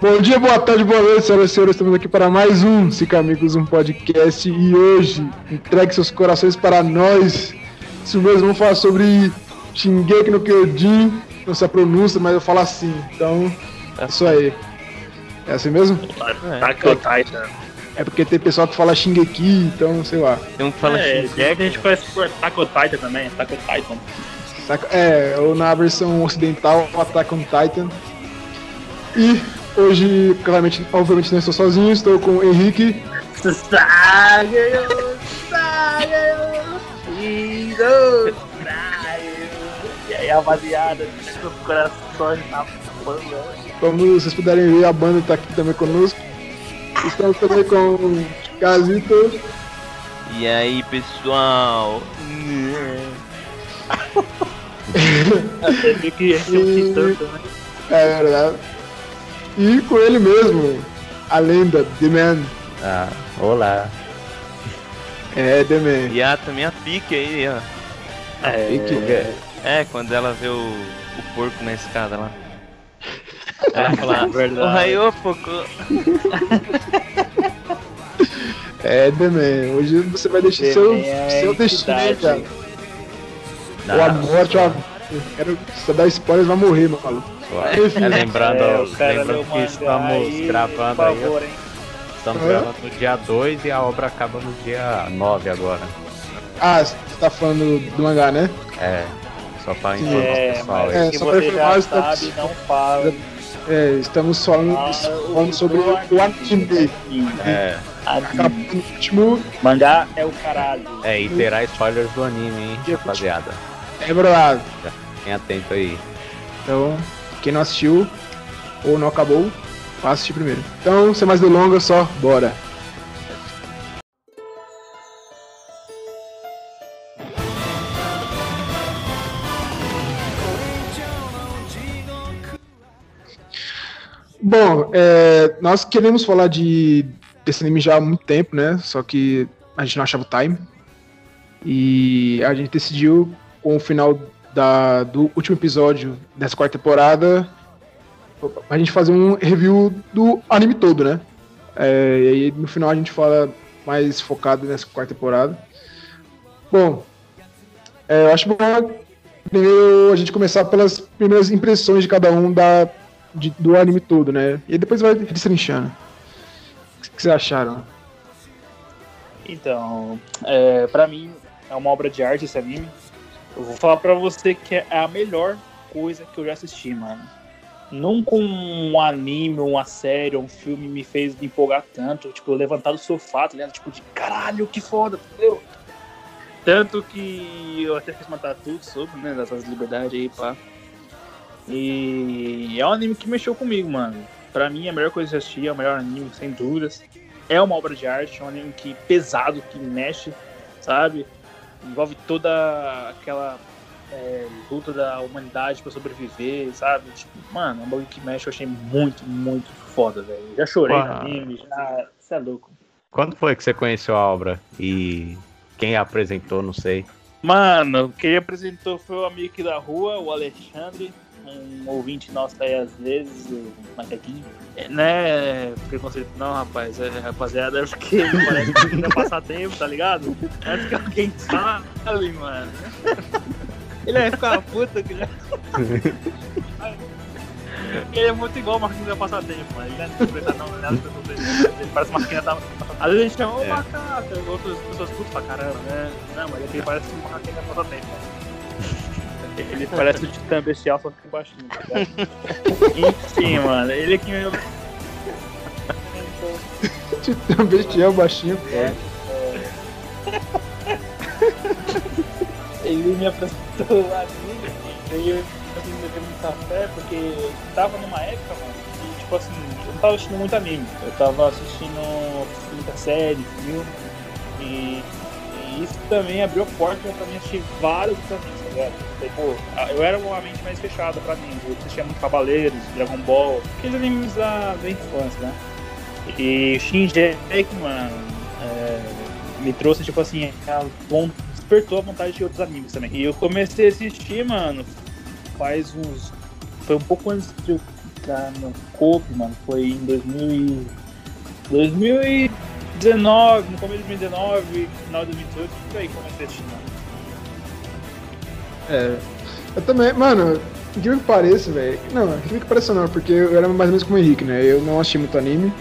Bom dia, boa tarde, boa noite, senhoras e senhores. Estamos aqui para mais um Cica Amigos, um podcast. E hoje, entregue seus corações para nós. Isso mesmo, vamos falar sobre Shingeki no Kyojin. Não sei a pronúncia, mas eu falo assim. Então, isso aí. É assim mesmo? Attack on Titan. É porque tem pessoal que fala Shingeki, então, sei lá. Tem um que fala É, Shingeki. a gente conhece por Attack on Titan também, Attack on Titan. É, ou na versão ocidental, Attack on Titan. E hoje, claramente, obviamente não estou sozinho, estou com o Henrique. E aí, rapaziada, seus corações na banda. Como vocês puderem ver, a banda está aqui também conosco. Estamos também com o Gazito. E aí, pessoal? Viu que a gente é um né? É verdade. E com ele mesmo, a lenda, The Man. Ah, olá. É, The Man. E a também a pique aí, ó. E que- É, É, quando ela vê o, o porco na escada lá. Ela fala, verdade. o raio, pouco. É, The Man. Hoje você vai deixar seu, é seu destino, aí, cara. Ou a morte, ou a... Eu quero se dar spoilers, vai morrer, meu maluco. É, lembrando, É, lembrando que estamos aí, gravando por aí. favor, hein? Estamos Hã? gravando no dia 2 e a obra acaba no dia 9 agora. Ah, você tá falando do mangá, né? É. Só para informar É, o pessoal mas aí. É, que só pra você informar, sabe, não fala. É, estamos falando, falando sobre o anime. É, Acabou no último. Mangá é o caralho. é, e terá spoilers do anime, hein, rapaziada. É verdade. Fiquem atento aí. Então, quem não assistiu ou não acabou, vá assistir primeiro. Então, sem mais delongas, só bora. Bom, é, nós queremos falar de desse anime já há muito tempo, né? Só que a gente não achava o time. E a gente decidiu, com o final da- do último episódio dessa quarta temporada, a gente fazer um review do anime todo, né? É, e aí no final a gente fala mais focado nessa quarta temporada. Bom, é, eu acho bom primeiro a gente começar pelas primeiras impressões de cada um da, de- do anime todo, né? E depois vai destrinchando. O que vocês acharam? Então, é, pra mim, é uma obra de arte esse anime. Eu vou falar pra você que é a melhor coisa que eu já assisti, mano. Nunca um anime, uma série, um filme me fez me empolgar tanto. Tipo, levantar do sofá, tá? Tipo, de caralho, que foda, entendeu? Tanto que eu até fiz uma tatu sobre, né? Dessas liberdades aí, pá. E é um anime que mexeu comigo, mano. Pra mim, é a melhor coisa que eu já assisti, é o melhor anime, sem dúvidas é uma obra de arte, é um anime que pesado, que mexe, sabe? Envolve toda aquela é, luta da humanidade pra sobreviver, sabe? Tipo, mano, é um bagulho que mexe, eu achei muito, muito foda, velho. Já chorei no Uau. anime, já. Você é louco. Quando foi que você conheceu a obra? E quem a apresentou, não sei. Mano, quem apresentou foi o amigo aqui da rua, o Alexandre, um ouvinte nosso aí às vezes, o Macaquinho. É, né, preconceito não, rapaz, é, rapaziada, é porque ele parece que quer passar tempo, tá ligado? Antes que alguém fale, mano. Ele vai ficar puta que ele... Ele é muito igual o Marquinhos vai passar tempo, mano. Ele não é interpretado, não, não é. Ele parece uma Marquinhos da... Às vezes a gente chama o É. macaco, outras pessoas putas pra caramba, né? Não, mas ele parece um Marquinhos vai passar tempo, mano. Ele parece o Titã Bestial, só que baixinho, tá? Enfim, mano, ele é que me Titã Bestial baixinho. É. Ele me apresentou lá e eu assim, levei muita fé, porque tava numa época, mano, que tipo assim, eu não tava assistindo muito anime, eu tava assistindo muita série, filme, e, e isso também abriu a porta pra mim assistir vários animes, pô, a- eu era uma mente mais fechada pra mim. Eu assistia muito Cavaleiros, Dragon Ball, aqueles animes da, da infância, né? E Shinji, mano, é, me trouxe, tipo assim, a despertou a vontade de outros animes também. E eu comecei a assistir, mano, faz uns. Foi um pouco antes de eu entrar no Cope, mano. Foi em 2000 e... 2019, no começo de 2019, final de 2018, por aí comecei a assistir, mano. É. Eu também, mano, incrível que pareça, velho. Não, incrível que pareça não, porque eu era mais ou menos como o Henrique, né? Eu não assistia muito anime.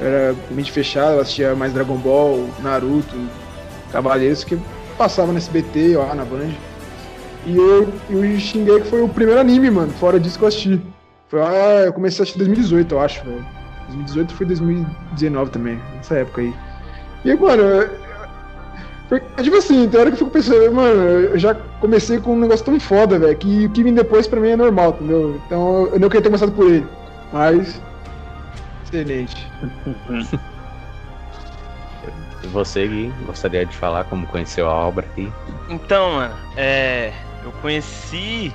Eu era mente fechada, eu assistia mais Dragon Ball, Naruto, Cavaleiros, que passava no SBT, ó, na Band. E, eu, e o Shingeki foi o primeiro anime, mano, fora disso que eu assisti. Foi lá, eu comecei a assistir em 2018, eu acho, velho. 2018 foi 2019 também, nessa época aí. E, mano, eu- tipo assim, tem hora que eu fico pensando, mano, eu já comecei com um negócio tão foda, velho, que o que vem depois pra mim é normal, entendeu? Então eu não queria ter começado por ele. Mas. Excelente. Você, Gui, gostaria de falar como conheceu a obra aqui? Então, mano, é. Eu conheci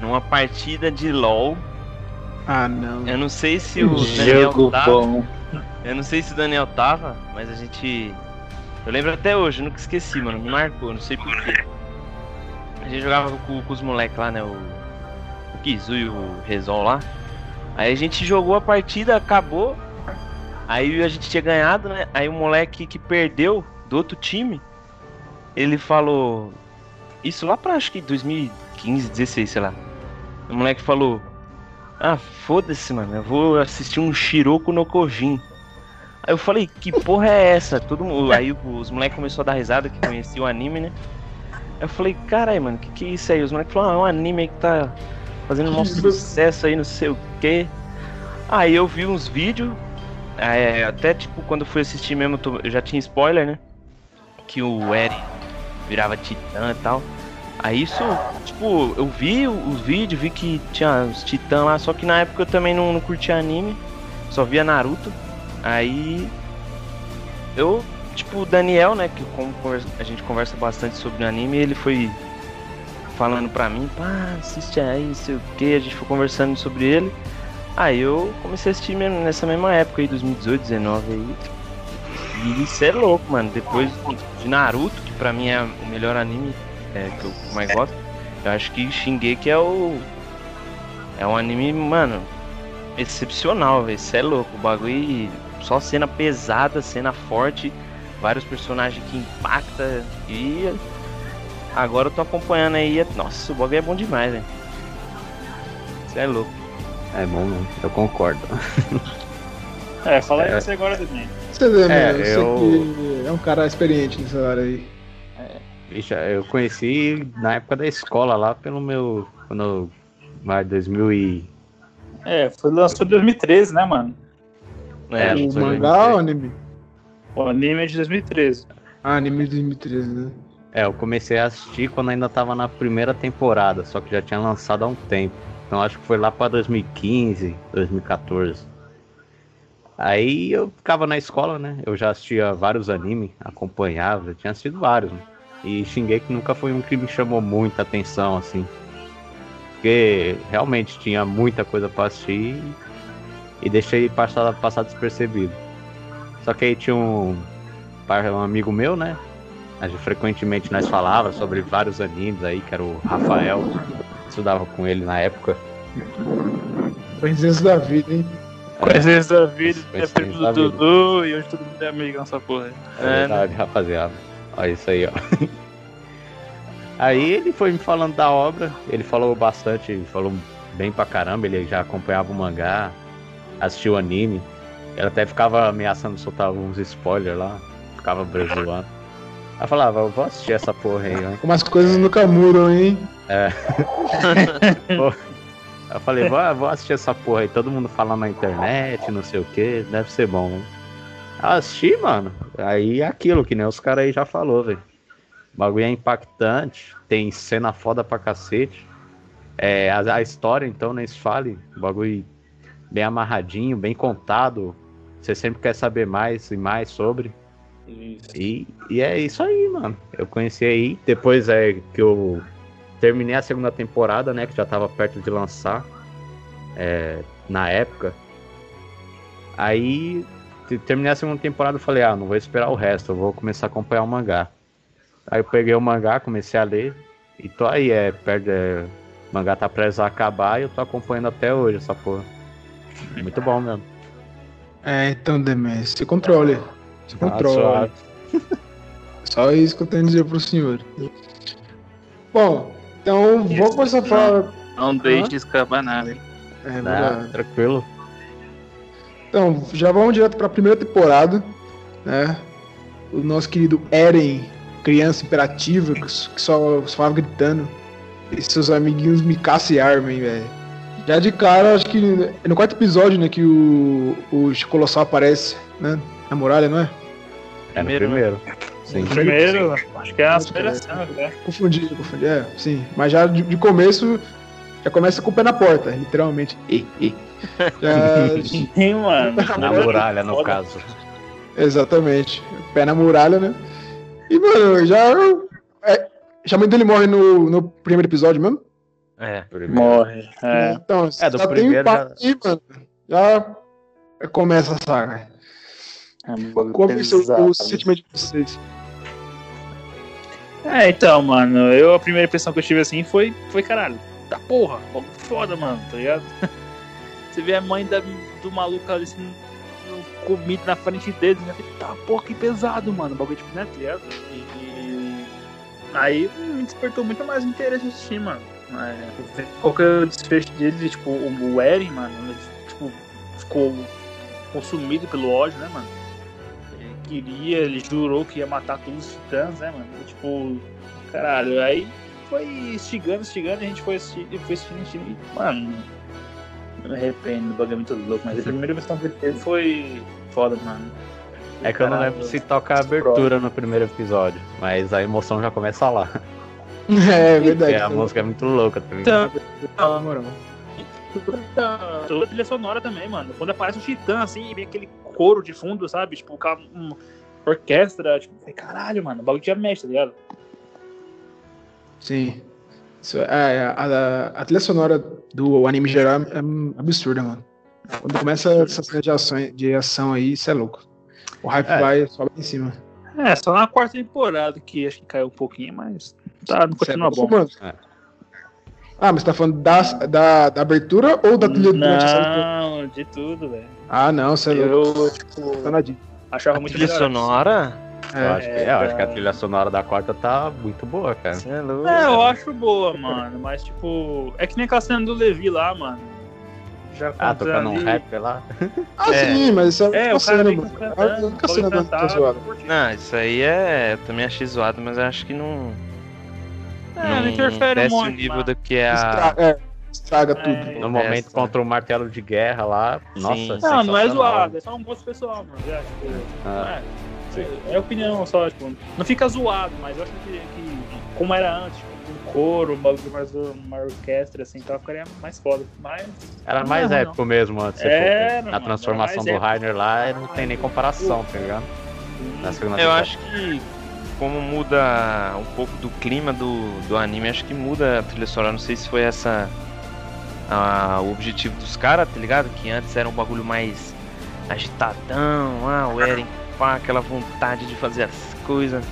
numa partida de LOL. Ah, não. Eu não sei se o Daniel Jogo tava. bom. Eu não sei se o Daniel tava, mas a gente. Eu lembro até hoje, nunca esqueci, mano. Me marcou, não sei porquê. A gente jogava com, com os moleques lá, né? O, o Kizu e o Rezol lá. Aí a gente jogou a partida, acabou. Aí a gente tinha ganhado, né? Aí o moleque que perdeu do outro time, ele falou. Isso lá pra acho que 2015, 16, sei lá. O moleque falou. Ah, foda-se, mano. Eu vou assistir um Shiroko no Kojin. Aí eu falei, que porra é essa? Todo mundo. Aí os moleques começaram a dar risada que conhecia o anime, né? Eu falei, caralho, mano, que que é isso aí? Os moleques falaram, ah, é um anime aí que tá fazendo um sucesso aí, não sei o quê. Aí eu vi uns vídeos. é, até tipo, quando fui assistir mesmo, eu já tinha spoiler, né? Que o Eren virava titã e tal. Aí isso, tipo, eu vi os vídeos, vi que tinha os titãs lá, só que na época eu também não, não curtia anime, só via Naruto. Aí eu, tipo, o Daniel, né, que a gente conversa bastante sobre anime, ele foi falando pra mim, pá, assiste aí, sei o que, a gente foi conversando sobre ele. Aí eu comecei a assistir mesmo nessa mesma época aí, 2018, 2019 aí. E isso é louco, mano. Depois de Naruto, que pra mim é o melhor anime é, que eu mais gosto, eu acho que Shingeki é o. É um anime, mano, excepcional, velho. Isso é louco. O bagulho. Só cena pesada, cena forte, vários personagens que impacta e. Agora eu tô acompanhando aí. Nossa, o bagulho é bom demais, velho. Isso é louco. É bom, né? eu concordo. É, fala aí É. você agora, Daniel. Você vê, É, mano, eu sei eu- que é um cara experiente nessa área aí. Vixe, eu conheci na época da escola lá pelo meu. Quando. Vai, 2000 e. É, foi lançado em 2013, né, mano? É, o mangá ou anime? O anime é de 2013. Ah, anime de 2013, né? É, eu comecei a assistir quando ainda tava na primeira temporada, só que já tinha lançado há um tempo. Então acho que foi lá pra 2015, 2014. Aí eu ficava na escola, né? Eu já assistia vários animes, acompanhava, tinha assistido vários. Né? E Shingeki nunca foi um que me chamou muita atenção, assim. Porque realmente tinha muita coisa pra assistir e deixei passar, passar despercebido. Só que aí tinha um, um amigo meu, né? A gente, frequentemente nós falava sobre vários animes aí, que era o Rafael, estudava com ele na época. Coincidência da vida, hein? Coincidência da vida, é primo do. Dudu e hoje todo mundo é amigo nessa porra. É verdade, rapaziada. Olha isso aí, ó. Aí ele foi me falando da obra, ele falou bastante, falou bem pra caramba, ele já acompanhava o mangá, assistiu o anime. Ele até ficava ameaçando soltar alguns spoilers lá, ficava zoando. Aí eu falava, eu vou assistir essa porra aí, né? Como as coisas nunca mudam, hein? Eu falei, vou, vou assistir essa porra aí, todo mundo falando na internet, não sei o que, deve ser bom. Assisti, mano. Aí é aquilo que nem os caras aí já falou, velho. O bagulho é impactante, tem cena foda pra cacete. É, a, a história, então, nem se fale. O bagulho bem amarradinho, bem contado. Você sempre quer saber mais e mais sobre. Isso. E, e é isso aí, mano. Eu conheci aí, depois é que eu terminei a segunda temporada, né? Que já tava perto de lançar. é, na época. Aí te- terminei a segunda temporada e falei, ah, não vou esperar o resto, eu vou começar a acompanhar o mangá. Aí eu peguei o mangá, comecei a ler. E tô aí, é, perto, é, o mangá tá prestes a acabar e eu tô acompanhando até hoje essa porra. Muito bom mesmo. É, então, Demes, se controle. Se Ah, controle. Só isso que eu tenho a dizer pro senhor. Bom, então vou começar a falar. Não deixe escapar nada. hein? É, Tá, verdade. tranquilo. Então, já vamos direto pra primeira temporada, né? O nosso querido Eren, criança imperativa, que só, só falava gritando. E seus amiguinhos Mikasa e Armin, velho. Já de cara, acho que é no quarto episódio, né, que o, o Colossal aparece, né? Na muralha, não é? É no Primeiro, primeiro. Sim. Primeiro, acho que é a que é. aspiração, né? Confundi, confundi. É, sim. Mas já de, de começo, já começa com o pé na porta, literalmente. E, e. Já, Sim, mano. Na muralha, no caso. exatamente. Pé na muralha, né? E, mano, já. É, já a mãe dele morre no, no primeiro episódio mesmo? É. Primeiro. Morre. É. Então, É, do já primeiro tem papo aí, mano. Já começa a saga. É Qual foi o sentimento de vocês? É, então, mano, eu a primeira impressão que eu tive assim foi, foi caralho, tá porra, foda, mano, tá ligado? Você vê a mãe da, do maluco ali assim, no- comido na frente dele, né? Tá porra, que pesado, mano, o bagulho tipo, né, tá ligado? E, e- aí me despertou muito mais interesse em assistir, mano. É, ver qual que o desfecho dele, tipo, o, Eren, mano, ele, tipo, ficou consumido pelo ódio, né, mano? Ele queria, ele jurou que ia matar todos os titãs, né, mano? E, tipo, caralho, aí foi instigando, instigando, e a gente foi assistindo, foi assistindo, assistindo, e, mano, eu me arrependo, o bagulho é muito louco, mas a primeira versão que ele teve foi foda, mano. É que eu não lembro se toca a abertura no primeiro episódio, mas a emoção já começa lá. É verdade. Porque a música é muito louca, tá? Então, Na moral. Toda a trilha sonora também, mano. Quando aparece um titã, assim, e vem aquele coro de fundo, sabe? Tipo, uma orquestra, tipo, caralho, mano, o bagulho já mexe, tá ligado? Sim. Isso, é, a, a, a trilha sonora do anime geral é absurda, mano. Quando começa essa cena de ação, de ação aí, isso é louco. O hype É. vai sobe em cima. É, só na quarta temporada que acho que caiu um pouquinho, mas tá, não continua é bom. mano. É. Ah, mas você tá falando da, da, da abertura ou da trilha? Não, de tudo, velho. Ah, não, você é louco. Eu, tipo, Tá achava A muito trilha melhor. sonora? Eu, É. acho que, é, eu acho que a trilha sonora da quarta tá muito boa, cara. Você é louco. É, eu acho boa, mano, mas tipo, é que nem aquela cena do Levi lá, mano. Já Ah, tocando um ali- rap lá. Ah, É. sim, mas isso é, É, uma o cara cena, mano. cantando, A única cena da zoada. eu. Não, isso aí é. Eu também achei zoado, mas eu acho que não. É, não interfere desce muito. o nível mas- do que é a. Estraga, é, estraga É, tudo. No momento Essa. contra o martelo de guerra lá. Nossa, Sim. Não, não é zoado, é só um gosto pessoal, mano. É, tipo, Ah, é, é, é opinião só, tipo, não fica zoado, mas eu acho que, que como era antes, tipo, um coro, um bagulho mais uma orquestra, assim, então ficaria mais foda. Mas. Era não mais é épico mesmo antes. se Era, for ver. a mano, transformação era do Rainer lá não tem nem comparação, tá ligado? Na segunda Eu temporada. acho que como muda um pouco do clima do, do anime, acho que muda a trilha sonora. Não sei se foi essa a- o objetivo dos caras, tá ligado? Que antes era um bagulho mais agitadão, ah, o Eren com aquela vontade de fazer as coisas.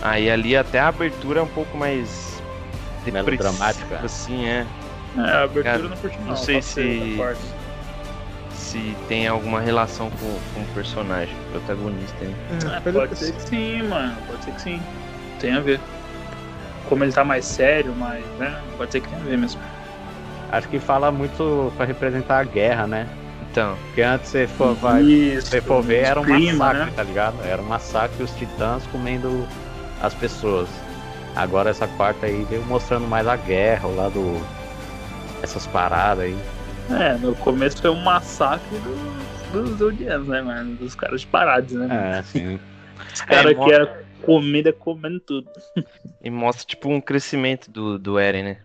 Aí ali até a abertura é um pouco mais Melodramática. depressiva, assim, é. É, a abertura Cara, não curti não. não sei se-. Se tem alguma relação com, com o personagem, o protagonista. Hein? É, É, pode- pode ser que sim, mano. Pode ser que sim. Tem a ver. Como ele tá mais sério, mais, né? Pode ser que tenha a ver mesmo. Acho que fala muito pra representar a guerra, né? Então, Porque antes você for, vai, Isso. você for ver, era um clima, massacre, né? tá ligado? Era um massacre os titãs comendo as pessoas. Agora essa quarta aí veio mostrando mais a guerra, o lado. essas paradas aí. É, no começo foi um massacre do- dos Eldianos, né, mano? Dos caras de parados, né? É, assim. Os caras É, que eram comida comendo tudo. E mostra, tipo, um crescimento do, do Eren, né?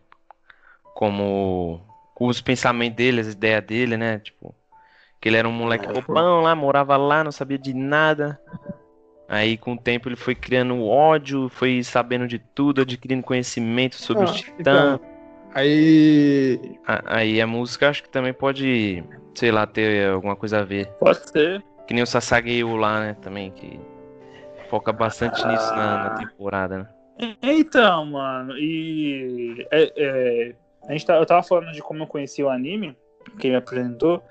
Como com os pensamentos dele, as ideias dele, né? Tipo, que ele era um moleque bobão lá, morava lá, não sabia de nada. Aí com o tempo ele foi criando ódio, foi sabendo de tudo, adquirindo conhecimento sobre Ah, os titãs. então, aí. A- Aí a música acho que também pode, sei lá, ter alguma coisa a ver. Pode ser. Que nem o Sasageo lá, né, também, que foca bastante nisso na, na temporada, né? Então, mano, e. é- é, a gente tá, eu tava falando de como eu conheci o anime, quem me apresentou,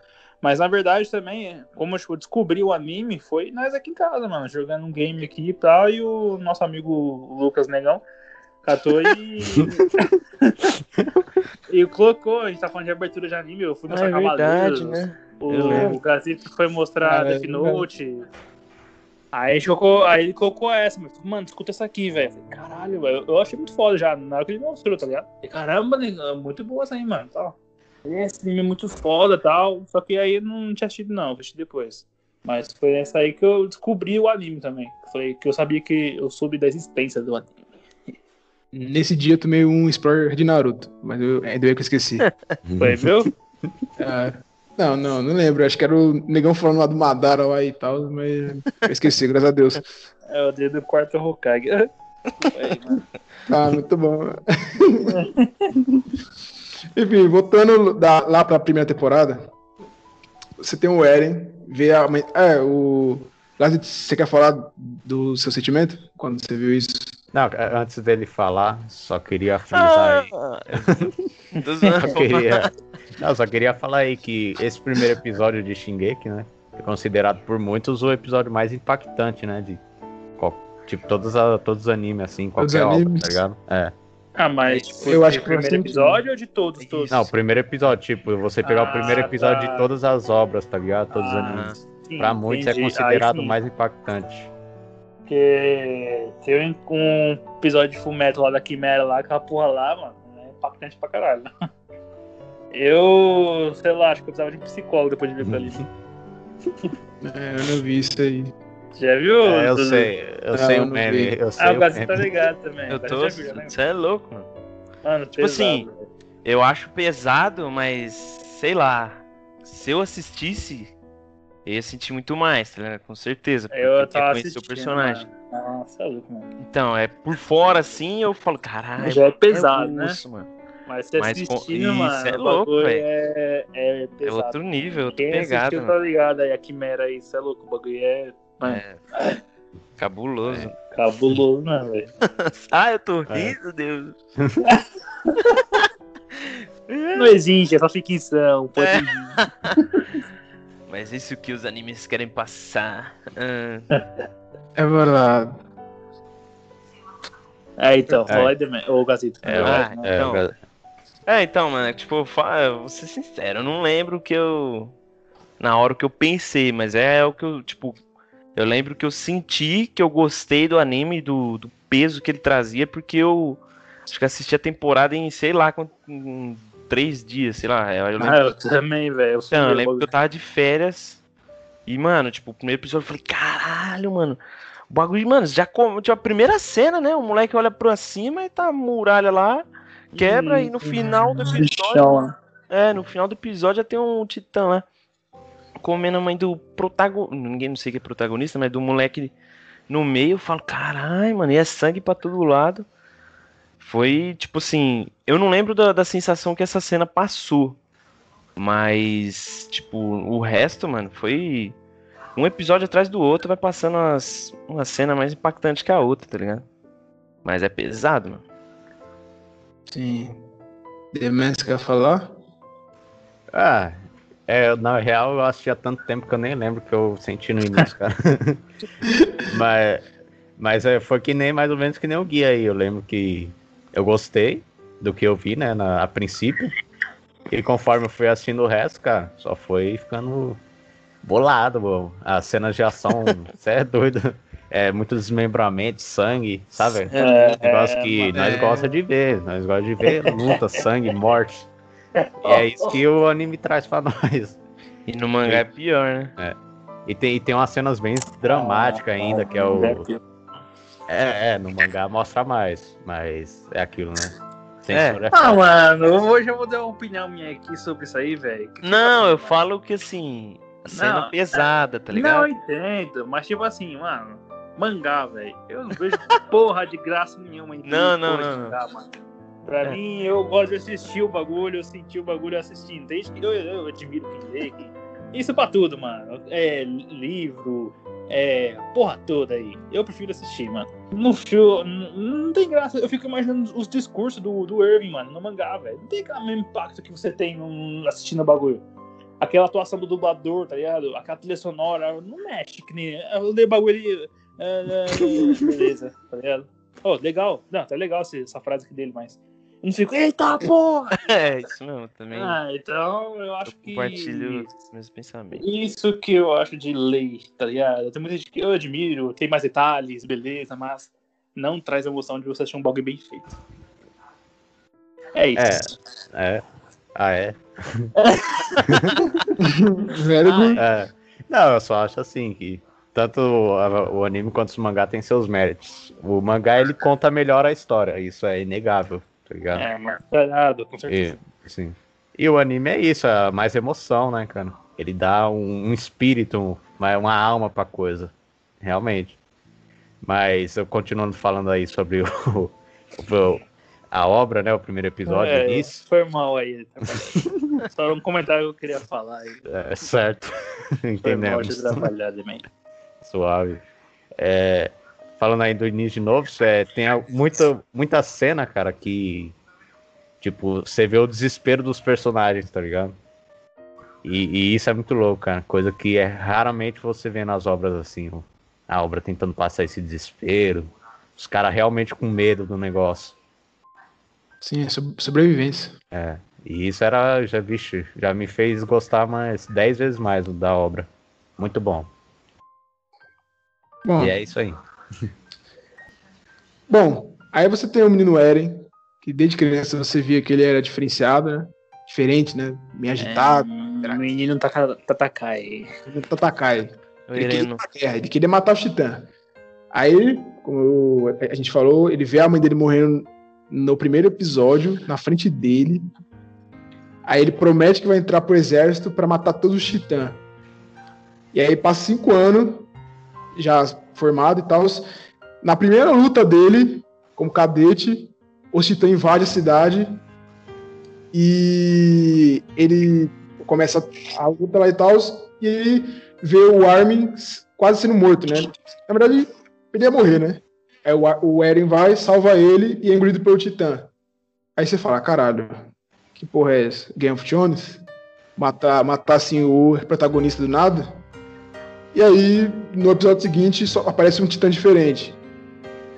mas na verdade também, como eu descobri o anime, foi nós aqui em casa, mano, jogando um game aqui e tal, e o nosso amigo Lucas Negão catou e. e colocou, a gente tá falando de abertura de anime, eu fui mostrar Cavaleiros, né? O, Eu lembro. o Gazito foi mostrar Cara, Death é Note. Aí, colocou, aí ele colocou essa, mas, mano, escuta essa aqui, velho. Caralho, velho. Eu achei muito foda já, na hora que ele mostrou, tá ligado? Falei, Caramba, negão, muito boa essa aí, mano. Tal. Esse anime é muito foda tal. Só que aí eu não tinha assistido, não, assisti depois. Mas foi essa aí que eu descobri o anime também. Falei que eu sabia que eu soube da existência do anime. Nesse dia eu tomei um spoiler de Naruto, mas eu, ainda bem que eu esqueci. Foi, viu? Ah, não, não, não lembro. Acho que era o negão falando lá do Madara lá e tal, mas eu esqueci, graças a Deus. É o dedo do quarto Hokage. Foi, mano. Ah, muito bom. Enfim, voltando da- lá pra primeira temporada, você tem o Eren, vê a. mãe- É, o. Você quer falar do seu sentimento quando você viu isso? Não, antes dele falar, só queria frisar aí. Tô zoando. Só queria, não, só queria falar aí que esse primeiro episódio de Shingeki, né? É considerado por muitos o episódio mais impactante, né? De tipo, todos, a- todos os animes, assim, qualquer os obra, tá ligado? É. Ah, mas tipo, Eu acho que primeiro faz sentido. episódio ou de todos? todos? Não, o primeiro episódio, tipo, você pegar Ah, o primeiro episódio tá. de todas as obras, tá ligado? Todos os Ah, animes. Sim, Pra muitos é entendi. considerado Aí o mais impactante. Porque tem um episódio de Fumeto lá da Quimera lá, aquela porra lá, mano, é impactante pra caralho. Eu, sei lá, acho que eu precisava de um psicólogo depois de ver aquilo ali. É, eu não vi isso aí. Já viu? É, eu sei, eu Não, sei o meme. vi. Eu sei Ah, o Gazi tá ligado também. Eu tô. já viu, né? Você é louco, mano. Mano, Tipo assim, pesado, velho. Eu acho pesado, mas sei lá. Se eu assistisse, eu ia sentir muito mais, tá ligado? Com certeza. Porque eu tava conhecer assistindo, o personagem. Mano. Nossa, é louco, mano. Então, é por fora assim, eu falo, caralho. Já é pesado, né? osso, mano. Mas você Mas, assistindo, isso mano, é louco, velho. é, é É outro nível, outra Quem pegada, assistiu mano. tá ligado aí, a Quimera aí, isso é louco, o bagulho é mano, É. Cabuloso. cabuloso, né, velho? Ah, eu tô É. rindo, Deus. Não existe, é só ficção, pode É. Mas isso que os animes querem passar. Ah, É verdade. É, então, É. fala aí, Demet. Ô, Gazito. É, Ah? É, Então. o É, então, mano, é tipo, eu vou ser sincero, eu não lembro o que eu. Na hora que eu pensei, mas é o que eu, tipo. Eu lembro que eu senti que eu gostei do anime, do, do peso que ele trazia, porque eu acho que assisti a temporada em, sei lá, três dias, sei lá. Eu lembro, Ah, eu também, velho. Eu, então, eu lembro que eu tava de férias. E, mano, tipo, o primeiro episódio eu falei, caralho, mano. O bagulho, mano, já como. Tipo, a primeira cena, né? O moleque olha pra cima e tá a muralha lá, quebra, e no final do episódio. Mano. É, no final do episódio já tem um titã lá. Comendo a mãe do protagonista. Ninguém não sei que é protagonista, mas do moleque no meio. Eu falo, caralho, mano, e é sangue pra todo lado. Foi tipo assim. Eu não lembro da, da sensação que essa cena passou. Mas, tipo, o resto, mano, foi. Um episódio atrás do outro, vai passando umas, uma cena mais impactante que a outra, tá ligado? Mas é pesado, mano. Sim. Demais quer falar? Ah, é, na real eu assisti há tanto tempo que eu nem lembro o que eu senti no início, cara. mas mas é, foi que nem mais ou menos que nem o guia aí. Eu lembro que eu gostei do que eu vi, né, na, a princípio. E conforme eu fui assistindo o resto, cara, só foi ficando bolado, bro. As cenas de ação, você é doido. É muito desmembramento, sangue, sabe? É, Negócio é, que mano. nós É. gostamos de ver, nós gostamos de ver luta, sangue, morte. E é isso que o anime traz pra nós. E no mangá é pior, né? E tem, e tem umas cenas bem dramáticas ainda, que é o. É, é, no mangá mostra mais, mas é aquilo, né? Censura é. Ah, mano, hoje eu vou dar uma opinião minha aqui sobre isso aí, velho. Não, eu falo que assim, cena Não, pesada, tá Não, ligado? eu entendo, mas tipo assim, mano, Mangá, velho. Eu não vejo porra de graça nenhuma em Não, não, não, não. mangá, mano. Pra É. mim, eu gosto de assistir o bagulho, eu senti o bagulho assistindo. Desde que eu, eu admiro quem lê. Isso pra tudo, mano. É livro, é porra toda aí. Eu prefiro assistir, mano. No filme, não tem graça. Eu fico imaginando os discursos do, do Irving, mano, no mangá, velho. Não tem aquele mesmo impacto que você tem assistindo o bagulho. Aquela atuação do dublador, tá ligado? Aquela trilha sonora, não mexe que nem. Eu leio bagulho ali. ah, ah, ah, beleza, tá ligado? Oh, legal. Não, tá legal essa frase aqui dele, mas. Eu não fico, eita porra! É, isso mesmo, também. Ah, então eu eu acho que. compartilho os meus pensamentos. Isso que eu acho de lei, tá ligado? Tem muita gente que eu admiro, tem mais detalhes, beleza, mas não traz a emoção de você assistir um bagulho bem feito. É isso. É. Ah, é? Very Ah, good. É. Não, eu só acho assim que tanto o anime quanto o mangá tem seus méritos. O mangá ele conta melhor a história, isso é inegável, tá ligado? É, martelado, com certeza. E, sim. E o anime é isso, é mais emoção, né, cara? Ele dá um, um espírito, uma, uma alma pra coisa. Realmente. Mas eu continuando falando aí sobre o, o- a obra, né? O primeiro episódio, É, isso. Foi mal aí. tá bom. Só um comentário que eu queria falar aí. É certo. Foi mal Entendemos. de trabalhar também. Suave. É, falando aí do início de novo, é, tem muita, muita cena, cara, que. Tipo, você vê o desespero dos personagens, tá ligado? E, e isso é muito louco, cara. Coisa que é raramente você vê nas obras assim. A obra tentando passar esse desespero. Os caras realmente com medo do negócio. Sim, é sob- sobrevivência. É. E isso era, já, vixe, já me fez gostar mais 10 vezes mais da obra. Muito bom. Bom, E é isso aí. bom, aí você tem o menino Eren, que desde criança você via que ele era diferenciado, né? Diferente, né? Meio agitado, É, o menino Taka- Tatakai. é, Tatakai. Ele queria, guerra, ele queria matar o Titã. Aí, como a gente falou, ele vê a mãe dele morrendo no primeiro episódio, na frente dele. Aí ele promete que vai entrar pro exército pra matar todos os Titãs. E aí passa cinco anos, já formado e tal. Na primeira luta dele, como cadete, os Titãs invadem a cidade e ele começa a luta lá e tal, e ele vê o Armin quase sendo morto, né? Na verdade, ele ia morrer, né? Aí o, Ar- o Eren vai, salva ele e é engolido pelo Titã. Aí você fala, caralho, que porra é essa? Game of Thrones? Matar, matar assim o protagonista do nada? E aí, no episódio seguinte, só aparece um Titã diferente.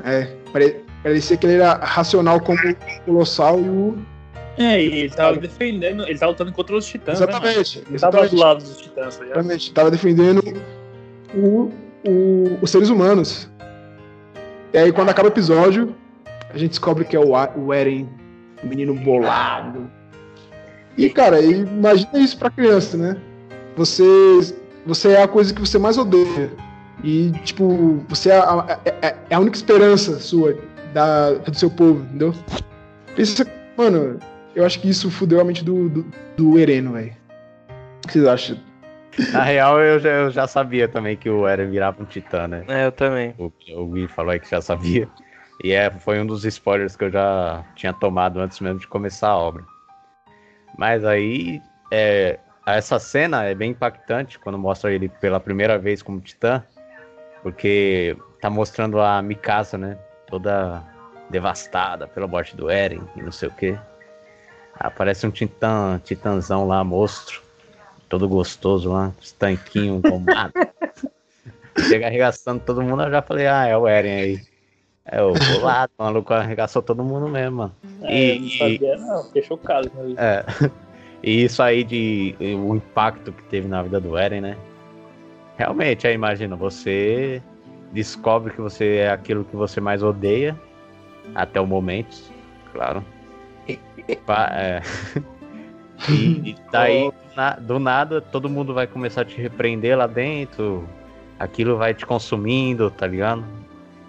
É, pare, parecia que ele era racional como o Colossal e o. É, e ele tava defendendo, ele tava lutando contra os titãs, né? Exatamente. Ele tava do lado dos titãs, tá? Exatamente. Tava defendendo o- o- os seres humanos. E aí, quando acaba o episódio, a gente descobre que é o, o Eren, o menino bolado. E, cara, imagina isso pra criança, né? Você, você é a coisa que você mais odeia. E, tipo, você é a, é- é- é a única esperança sua, da, do seu povo, entendeu? Isso, mano, eu acho que isso fudeu a mente do, do, do Ereno, velho. O que vocês acham? Na real, eu já, eu já sabia também que o Eren virava um titã, né? É, eu também. O, o Gui falou aí que já sabia. E é, foi um dos spoilers que eu já tinha tomado antes mesmo de começar a obra. Mas aí, é, essa cena é bem impactante quando mostra ele pela primeira vez como titã. Porque tá mostrando a Mikasa, né? Toda devastada pela morte do Eren e não sei o que. Aparece um titã, titãzão lá, monstro. Todo gostoso lá, os tanquinhos tomados. Chega arregaçando todo mundo, eu já falei, ah, é o Eren aí. É o bolado, o maluco arregaçou todo mundo mesmo, mano. É, eu não E- sabia, não, fiquei chocado. É. E isso aí de o impacto que teve na vida do Eren, né? Realmente, aí imagina, você descobre que você é aquilo que você mais odeia até o momento, claro. Pa- é. E, e daí, na- do nada, todo mundo vai começar a te repreender lá dentro. Aquilo vai te consumindo, tá ligado?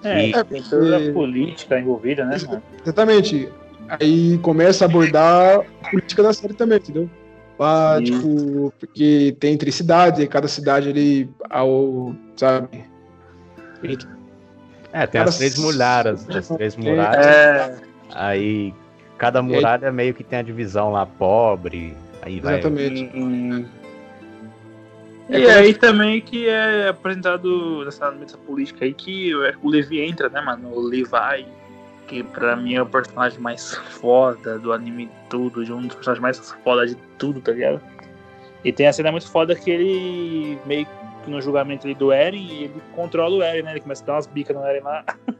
É, E- tem toda a política envolvida, né, mano? Exatamente. Aí começa a abordar a política da série também, entendeu? Ah, Sim. tipo, porque tem entre cidades, e cada cidade ele, ao, sabe, É, tem Cara, as três muralhas, as três muralhas. É, Aí cada muralha meio que tem a divisão lá, pobre. Aí vai. Exatamente. hum, É E aí também que é apresentado nessa, nessa política aí que o Levi entra, né, mano? O Levi, que pra mim é o personagem mais foda do anime tudo, de um dos personagens mais foda de tudo, tá ligado? E tem a cena muito foda que ele meio que no julgamento ali do Eren, ele controla o Eren, né? Ele começa a dar umas bicas no Eren lá.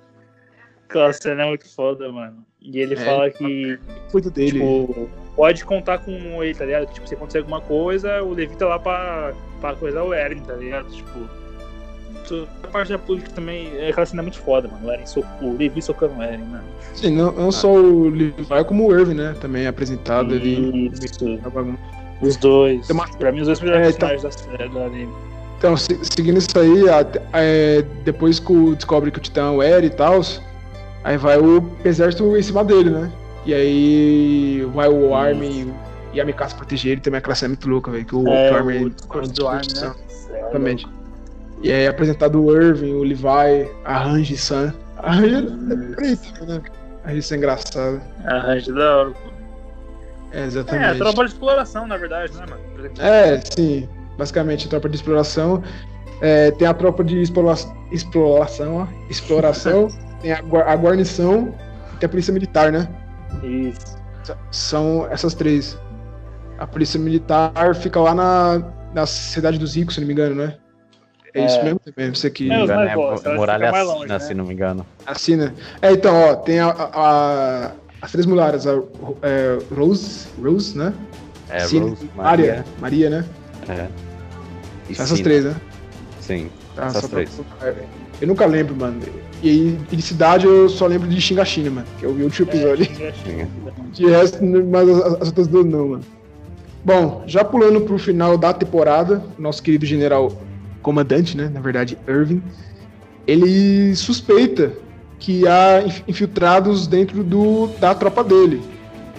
Aquela cena é muito foda, mano. E ele É. fala que Cuido dele. Tipo, pode contar com ele, tá ligado? Tipo, se acontecer alguma coisa, o Levi tá lá pra, pra coisar o Eren, tá ligado? Tipo, tu- a parte da política também, é aquela cena muito foda, mano. O, Eren so, o Levi socando o Eren, mano. Sim, não, não só o Levi, como o Irving, né? Também é apresentado ali. Isso. bagunça. Os dois. Uma- Pra mim, os dois melhores É, então- personagens da série do anime. Então, se- seguindo isso aí, a- é, depois que o, descobre que o Titã é o Eren e tal, aí vai o exército em cima dele, né? E aí vai o Armin e a Mikasa proteger ele, também aquela cena muito louca, velho. Que o, É, o Armin. o discurso do Armin, né? Exatamente. E aí é apresentado o Irving, o Levi, a Ranji-san. A Ranji é bonita, né? A Ranji é engraçada. Arranjo da hora. pô. É, É, exatamente. a tropa de exploração, na verdade, né, mano? É, sim. Basicamente, a tropa de exploração. É, tem a tropa de explora- exploração, ó. Exploração. tem a, gua- a guarnição e tem a polícia militar, né? Isso. São essas três. A polícia militar fica lá na, na cidade dos ricos, se não me engano, né? É, isso É. mesmo também, você que É, mais é, elas Muralha Assina, longe, né? se não me engano. assina. É, então, ó, tem a, a- a- as três mulheres, a é, Rose, Rose, né? É, Cine- Rose, Maria, Maria, né? É. E essas Cine. três, né? Sim. Tá, Essas só pra- três. Eu nunca lembro, mano. E aí, de cidade eu só lembro de Xingachina, mano. Que eu vi o último episódio. É. De resto, mas as, as outras duas não, mano. Bom, já pulando pro final da temporada, nosso querido general comandante, né? Na verdade, Irving, ele suspeita que há inf- infiltrados dentro do, da tropa dele.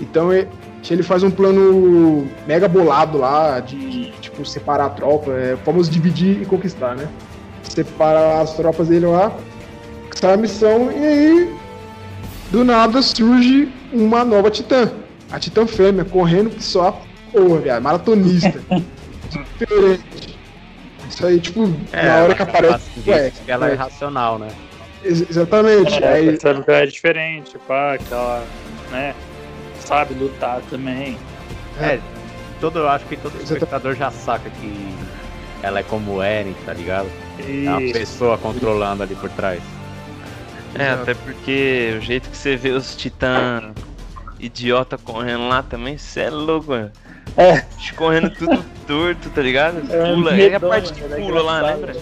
Então ele faz um plano mega bolado lá de tipo separar a tropa, é, o famoso dividir e conquistar, né? Separa as tropas dele lá, sai a missão e aí do nada surge uma nova titã. A titã fêmea, correndo que só a porra, viado, maratonista. Diferente. Isso aí, tipo, na hora que aparece. Ué, ela é ué, irracional, né? ex- exatamente. É, aí, percebe que ela é diferente, pá, que ela, né, sabe lutar também. É, todo, eu acho que todo tá- espectador já saca que ela é como o Eren, tá ligado? É uma pessoa controlando ali por trás. É, até porque o jeito que você vê os titã idiota correndo lá também, você é louco, mano. É. Eles Correndo tudo torto, tá ligado? É, Pula. É a parte que é pula lá, lembra?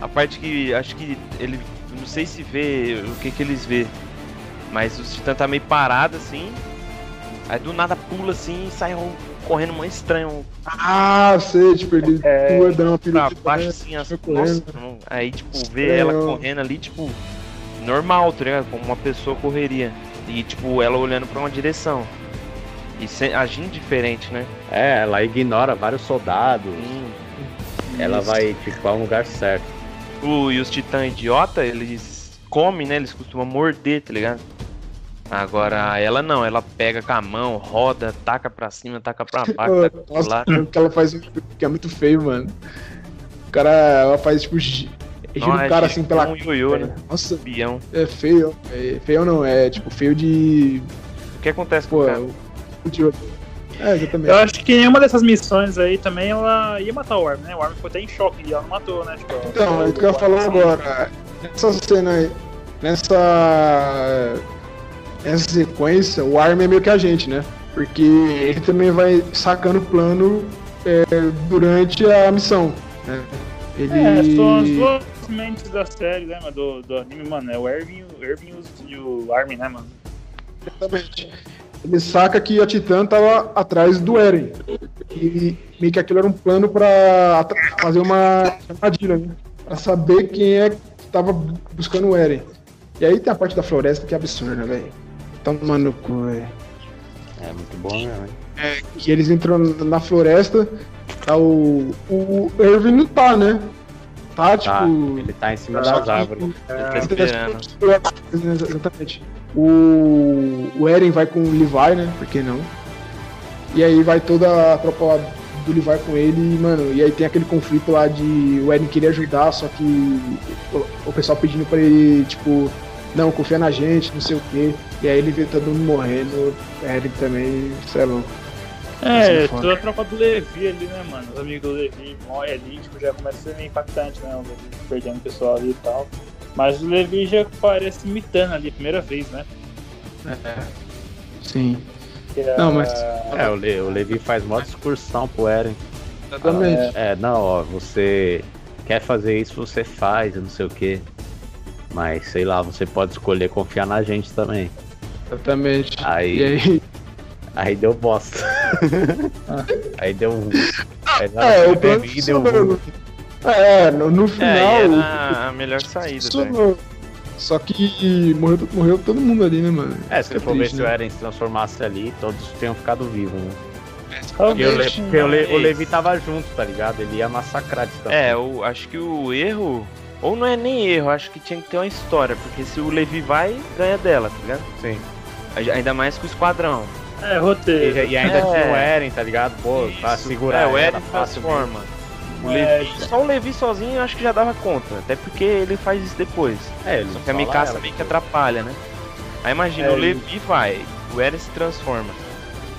A parte que acho que ele. Não sei se vê o que que eles vê. Mas os titã tá meio parado assim. Aí do nada pula assim e sai um- correndo mais estranho. Ah, sei, tipo, ele É, pula dando uma Pra baixo né? assim, as nossa, Aí tipo, vê Estranho. ela correndo ali, tipo, normal, tá ligado? Como uma pessoa correria. E tipo, ela olhando pra uma direção. E se- agindo diferente, né? É, ela ignora vários soldados. Hum. Ela vai, tipo, a um lugar certo. O, e os titãs idiota, eles comem, né? Eles costumam morder, tá ligado? Agora, ela não, ela pega com a mão, roda, taca pra cima, taca pra baixo, taca pro Nossa, lado. o que ela faz que é muito feio, mano. O cara, ela faz, tipo, gi- gira Não, o é cara assim pela. um ioiô, né? Nossa, Bião. é feio. É, feio não, é tipo feio de. O que acontece com Pô, o cara? O, o É, exatamente. eu acho que em uma dessas missões aí também ela ia matar o Armin, né? O Armin ficou até em choque e ela não matou, né? Tipo, Então, é isso que eu ia falar agora. Nessa cena aí, nessa. Nessa sequência, o Armin é meio que a gente, né? Porque ele também vai sacando o plano é, durante a missão. Né? Ele. É, são as duas mentes da série, né, mano? Do, do anime, mano. É o Irving, o e o Armin, né, mano? Exatamente. Ele saca que a Titã tava atrás do Eren. E meio que aquilo era um plano pra atra- fazer uma armadilha, né? Pra saber quem é que tava buscando o Eren. E aí tem a parte da floresta que é absurda, velho. Toma no cu, velho. É muito bom, né? Que eles entram na floresta, tá o. O Irving não tá, né? tá, tipo. Tá, ele tá em cima das que- árvores. Ele tá esperando. Exatamente. O, o Eren vai com o Levi, né? Por que não? E aí vai toda a tropa lá do Levi com ele, e, mano, e aí tem aquele conflito lá de o Eren querer ajudar, só que o, o pessoal pedindo pra ele, tipo, não, confia na gente, não sei o quê. E aí ele vê todo mundo morrendo, Eren também, sei lá. É, é foda. toda a tropa do Levi ali, né, mano? Os amigos do Levi morrem ali, tipo, já começa a ser meio impactante, né? O Levi perdendo o pessoal ali e tal. Mas o Levi já parece imitando ali, primeira vez, né? Sim, Que é- Não, mas- É, o, Le- o Levi faz mó discursão pro Eren. exatamente. É, não, ó, você quer fazer isso, você faz, não sei o que. Mas sei lá, você pode escolher confiar na gente também. Exatamente. Aí- E aí, Aí deu bosta. aí deu um. Aí na é, plano Levi deu um. É, no, no final. É, e era a melhor saída, funcionou. Só que morreu, morreu todo mundo ali, né, mano? É, se você for ver se o né? Eren se transformasse ali, todos tinham ficado vivos, né? Talvez, Porque o, Le- porque o Le- o Levi tava junto, tá ligado? Ele ia massacrar de tanto. É, eu acho que o erro. Ou não é nem erro, acho que tinha que ter uma história, porque se o Levi vai, ganha dela, tá ligado? Sim. Ainda mais com o esquadrão. É, E, roteiro. e ainda É. tinha o Eren, tá ligado? Pô, pra Isso. segurar É, o ela Eren fácil transforma. O É, Levi, só o Levi sozinho eu acho que já dava conta, até porque ele faz isso depois. É, ele Só que a Mikasa ela. meio que atrapalha, né? Aí imagina, É, o ele- Levi vai, o Eren se transforma.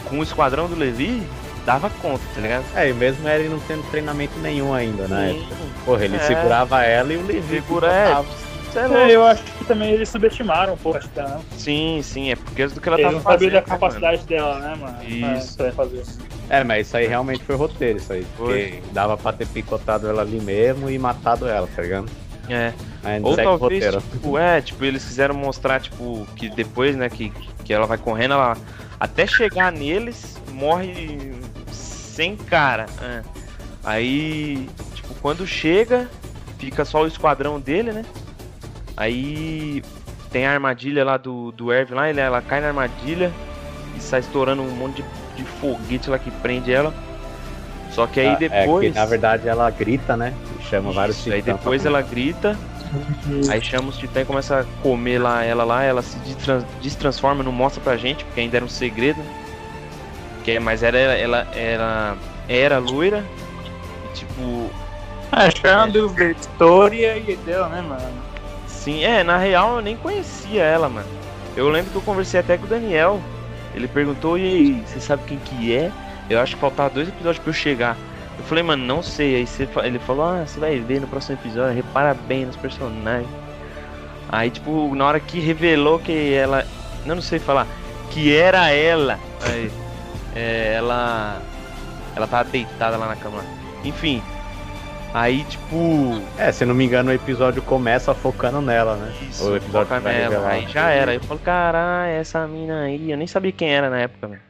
Com o esquadrão do Levi, dava conta, tá ligado? É, e mesmo Eren não tendo treinamento nenhum ainda, né? Porra, ele É. segurava ela e o Levi Segura é. Cê é É, eu acho que também eles subestimaram um pouco, acho que não. Sim, sim, é porque do que ela Eles tava não fazendo. da né, capacidade dela, né, mano? Isso. É, pra fazer. É, mas isso aí realmente foi roteiro, isso aí. Porque dava pra ter picotado ela ali mesmo e matado ela, tá ligado? É. Ou talvez, roteiro. tipo, é, tipo, eles quiseram mostrar, tipo, que depois, né, que, que ela vai correndo, ela até chegar neles, morre sem cara. é. Aí, tipo, quando chega, fica só o esquadrão dele, né? Aí tem a armadilha lá do, do Erwin lá, ele, ela cai na armadilha e sai estourando um monte de, de foguete lá que prende ela. Só que aí Ah, depois. É que, na verdade ela grita, né? E chama vários Isso, aí titãs depois pra- ela grita, aí chama os titãs e começa a comer lá ela lá, ela se destran- destransforma, não mostra pra gente, porque ainda era um segredo. Que, mas era, ela era, era loira, e tipo, Acho que é história e dela, né, mano? sim, é, na real eu nem conhecia ela, mano. Eu lembro que eu conversei até com o Daniel, ele perguntou, e aí, você sabe quem que é? Eu acho que faltava dois episódios pra eu chegar. Eu falei, mano, não sei. Aí você ele falou, ah, você vai ver no próximo episódio, repara bem nos personagens. Aí, tipo, na hora que revelou que ela. Eu não sei falar. Que era ela. Aí, é, ela. Ela tava deitada lá na cama. Enfim. Aí, tipo. É, se não me engano, o episódio começa focando nela, né? Isso, o episódio foca nela. Aí já era. Aí eu falo, caralho, essa mina aí. Eu nem sabia quem era na época, velho.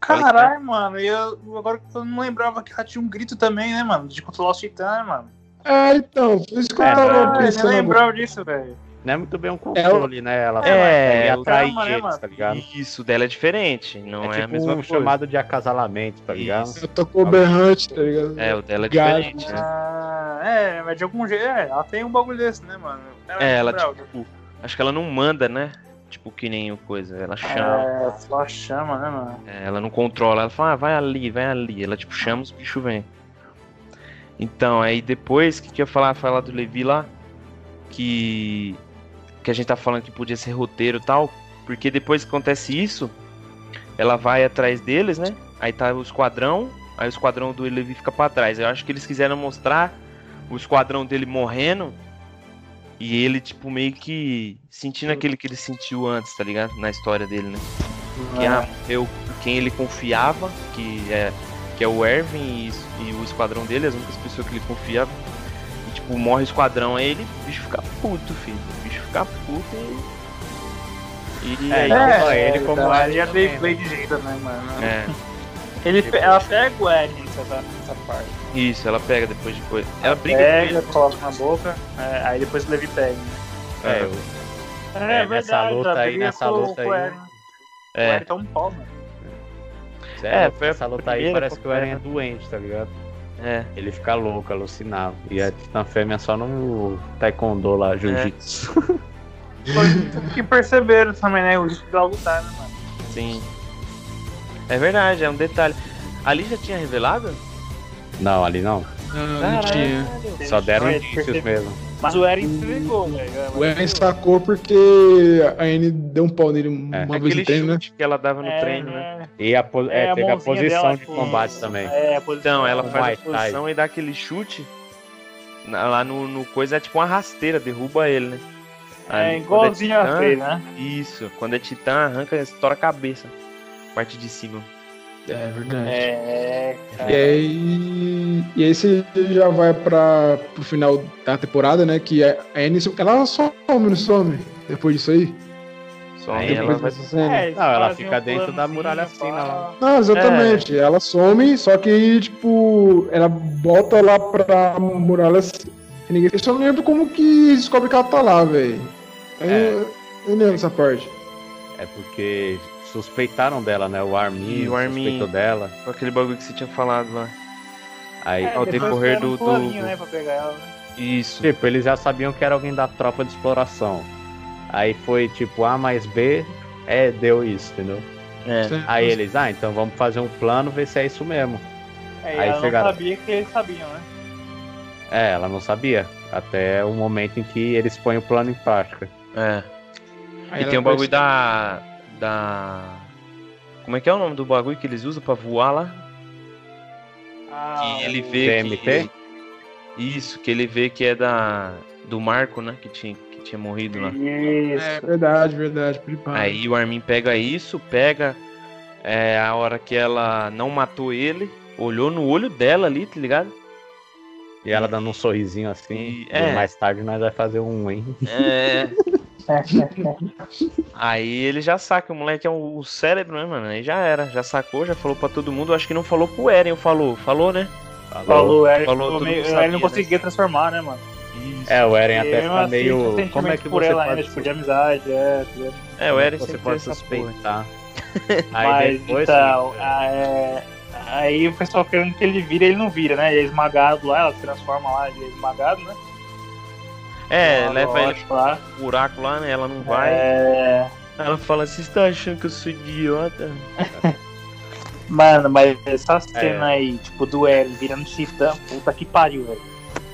Caralho, mano, e eu agora que eu não lembrava que ela tinha um grito também, né, mano? De controlar os titãs, mano. É, então, por isso que eu É, tava Ah, eu pensando. lembrava disso, velho. Não é muito bem um controle, né? Ela É, vai o atrair trama, né, eles, tá ligado? Isso dela é diferente. Não é é, tipo a mesma um coisa. chamado de acasalamento, tá ligado? Isso. Eu tocou berrante, tá ligado? É, o dela é Gás, diferente, né? Ah, é, mas de algum jeito, é, ela tem um bagulho desse, né, mano? É, ela, brava. tipo, acho que ela não manda, né? Tipo, que nem o coisa. Ela chama. É, só chama, né, mano? É, ela não controla. Ela fala, ah, vai ali, vai ali. Ela, tipo, chama os bichos vêm. Então, aí depois, o que, que eu ia falar? Falar do Levi lá. Que. Que a gente tá falando que podia ser roteiro e tal. Porque depois que acontece isso, ela vai atrás deles, né? Aí tá o esquadrão. Aí o esquadrão do Levi fica pra trás. Eu acho que eles quiseram mostrar o esquadrão dele morrendo. E ele, tipo, meio que sentindo aquele que ele sentiu antes, tá ligado? Na história dele, né? Que ah, eu, quem ele confiava, que é, que é o Erwin e, e o esquadrão dele, as únicas pessoas que ele confiava. E tipo, morre o esquadrão, aí ele, o bicho fica puto, filho. O bicho fica puto e. E É, aí, não só ele, como dei play de jeito, né, mano? é, Ele, ela pega o Eren nessa, nessa parte. isso, ela pega depois de coisa. Ela briga com Pega, ele. coloca na boca, é, aí depois o Levi pega. né? É, eu- É, É, nessa luta ela aí, briga nessa luta com o aí. Eren. O É, Eren tá um pau, mano. é, foi a essa luta aí parece que o Eren é doente, tá ligado? É. Ele fica louco, alucinava. E a Titã Fêmea só no Taekwondo lá, Jiu-Jitsu. Foi tudo que perceberam também, né? O risco dela lutar, né, mano? Sim. É verdade, é um detalhe. Ali já tinha revelado? Não, ali não. Não, não tinha. Só deram É, indícios mesmo. Mas o Eren entregou, velho. O Eren sacou porque a Anne deu um pau nele uma É. vez no treino, né? que ela dava no É, treino, né? E a, é, É, a teve a mãozinha posição dela, de combate também. É, a posição. Então, ela faz a posição e dá aquele chute. Lá no, no coisa é tipo uma rasteira, derruba ele, né? É Ali, igualzinho é a titã, Frey, né? Isso, quando é titã, arranca e estoura a cabeça. Parte de cima. É verdade. É, cara. E aí, e aí você já vai para pro final da temporada, né? Que a Anne, ela some, não some depois disso aí. Só Aí ela vai. É, Não, ela fica um dentro da muralha fina lá. Não, exatamente. Ela some, só que aí, tipo, ela bota lá pra muralha. Ninguém... Eu só não lembro como que descobre que ela tá lá, velho. Eu, É. eu não lembro essa parte. É porque suspeitaram dela, né? O Armin, E o Armin. suspeitou dela. Com aquele bagulho que você tinha falado lá. Aí, É, ao decorrer do- do- né, pra pegar ela, né? Isso. tipo, eles já sabiam que era alguém da tropa de exploração. Aí foi tipo A mais B, é, deu isso, entendeu? É. Aí eles, ah, então vamos fazer um plano, ver se é isso mesmo. É, Aí ela chegaram- não sabia que eles sabiam, né? É, ela não sabia. Até o momento em que eles põem o plano em prática. É. Aí E tem o bagulho aparece- da. Da. Como é que é o nome do bagulho que eles usam pra voar lá? Ah, Que ele vê DMT? que. Isso, que ele vê que é da. Do Marco, né? Que tinha, que tinha morrido lá. Isso. É verdade, verdade. prepara. Aí o Armin pega isso, pega é, a hora que ela não matou ele, olhou no olho dela ali, tá ligado? E ela dando um sorrisinho assim. E- E, é. mais tarde nós vai fazer um, hein? É. Aí ele já saca, o moleque é o, cérebro, né, mano? Aí já era, já sacou, já falou pra todo mundo. Acho que não falou pro Eren, falou, falou, né? Falou, o Eren, Falou, ficou todo meio- mundo ele sabia, não conseguia transformar, né, mano? É, o Eren até fica assim, meio. Como é que por você ela pode, ainda, tipo, de amizade, é, tá? É, o Eren você pode suspeitar? Aí Mas depois. então, é, aí o pessoal querendo que ele vira, ele não vira, né? Ele é esmagado lá, ela se transforma lá, ele é esmagado, né? É, Lá, leva ele lá. buraco lá, né? Ela não vai. É, Ela fala assim, você tá achando que eu sou idiota? Mano, mas essa É. cena aí, tipo, do Eren virando titã, puta que pariu, velho.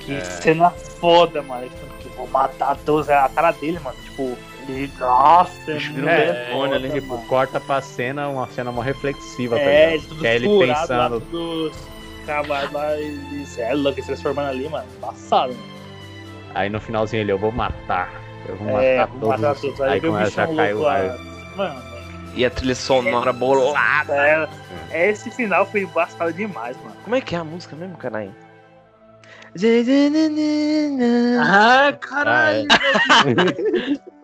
Que É. cena foda, mano. Vou matar todos. A cara dele, mano, tipo, ele. Nossa, Bicho é vira um muito demônio ali, Tipo, mano. corta pra cena, uma cena mó reflexiva, tá É, ligado? tudo Que é ele furado pensando. lá, tudo ele é louco, se transformando ali, mano. Passado, mano. Aí no finalzinho ele, eu vou matar. Eu vou É, matar vou todos. matar todos. Aí, Aí vem o começa a bichão cair louco o lá. Mano, E a trilha sonora bolada. é, esse final foi embaçado demais, mano. Como é que é a música mesmo, caralho? Ah, caralho.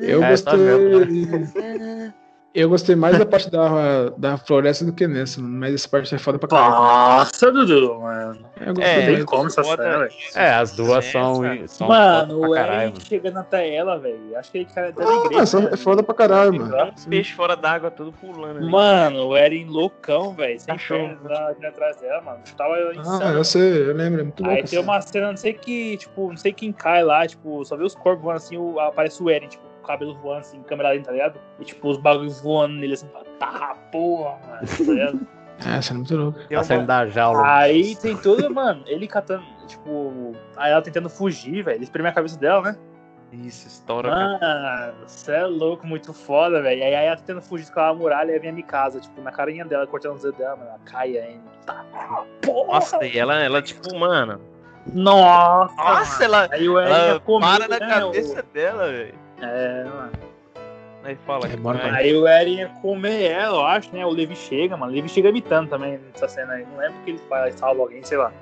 Eu É, tá gostei. Eu gostei mais da parte da, da floresta do que nessa, mas essa parte é foda pra caralho. Nossa, Dudu, mano. Eu gostei É, Tem mais. como essa Foda cena, velho. É, as duas são, Essa- são Mano, foda o pra caralho, Eren mano. chegando até ela, velho. Acho que ele cara tá Ah, na igreja. né? é foda pra caralho, mano. É um peixe fora d'água, todo pulando ali. Mano, o Eren loucão, velho. Sem pernas atrás dela, mano. Tava Ah, insano. eu sei, eu lembro, é muito Aí louco. tem uma cena, não sei que, tipo, não sei quem cai lá, tipo, só vê os corpos voando assim, o- aparece o Eren, tipo, cabelo voando assim, câmera lenta, tá ligado? E tipo, os bagulhos voando nele assim, tá, porra, mano, tá ligado? É, essa é muito louca. Tem Tá saindo da jaula. Aí tem todo, mano, ele catando, tipo, aí ela tentando fugir, velho, ele espreme a cabeça dela, né? Isso, estoura. Mano, você é louco, muito foda, velho. Aí ela tentando fugir com aquela muralha, aí vem a Mikasa, tipo, na carinha dela, cortando os dedos dela, mano, ela cai aí. Tá, porra! Nossa, e ela, ela tipo, mano. Nossa! Nossa, mano. ela, Aí o Eren ela ia comer, para na né, cabeça dela, velho. É, mano. Aí fala. É, bora pra- Aí o Eren ia comer ela, eu acho, né? O Levi chega, mano. O Levi chega imitando também nessa cena aí. Não lembro o que ele faz, salva alguém, sei lá.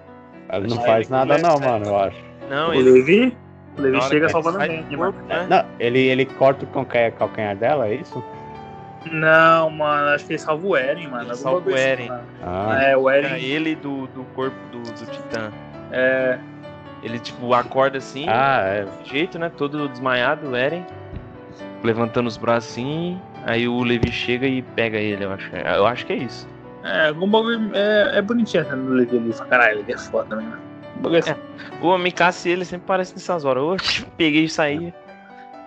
Ele não faz nada começa, não, né? mano, eu acho. Não, o ele Levi? O Levi chega salvando alguém, corpo, né? Não, ele, ele corta o calcanhar, calcanhar dela, é isso? Não, mano, acho que ele salva o Eren, mano. Ele salva o assim, Eren. mano. Ah, É, o Eren. ele do, do corpo do, do Titã. É. Ele, tipo, acorda assim, ah é. do jeito, né? Todo desmaiado, o Eren. Levantando os braços assim. Aí o Levi chega e pega ele, eu acho. Eu acho que é isso. É, algum bagulho é, é bonitinho né, no Levi ali. Fala, Caralho, ele é foda, né? O bagulho é, O Mikasa ele sempre parece nessas horas. Oxe, peguei e saí.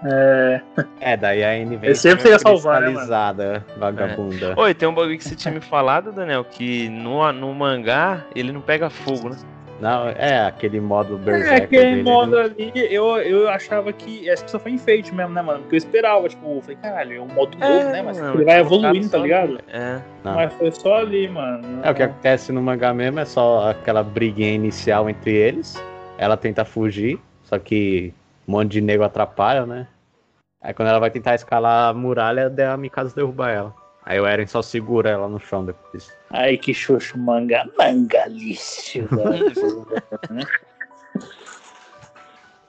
é, É, daí a N vem Ele sempre ia salvar, né, vagabunda. Oi, tem um bagulho que você tinha me falado, Daniel, que no, no mangá ele não pega fogo, né? Não, é aquele modo É, berserker aquele dele, modo né? ali, eu, eu achava que. Que só foi enfeite mesmo, né, mano? Porque eu esperava, tipo, eu falei, caralho, é um modo novo, né? Mas ele vai colocaram evoluindo, tá ligado? É. Não. Mas foi só ali, mano. É, o que acontece no mangá mesmo é só aquela briguinha inicial entre eles. Ela tenta fugir, só que um monte de nego atrapalha, né? Aí quando ela vai tentar escalar a muralha, daí a Mikasa derruba ela. Aí o Eren só segura ela no chão depois. Ai, que xoxo, manga. Mangalício, velho.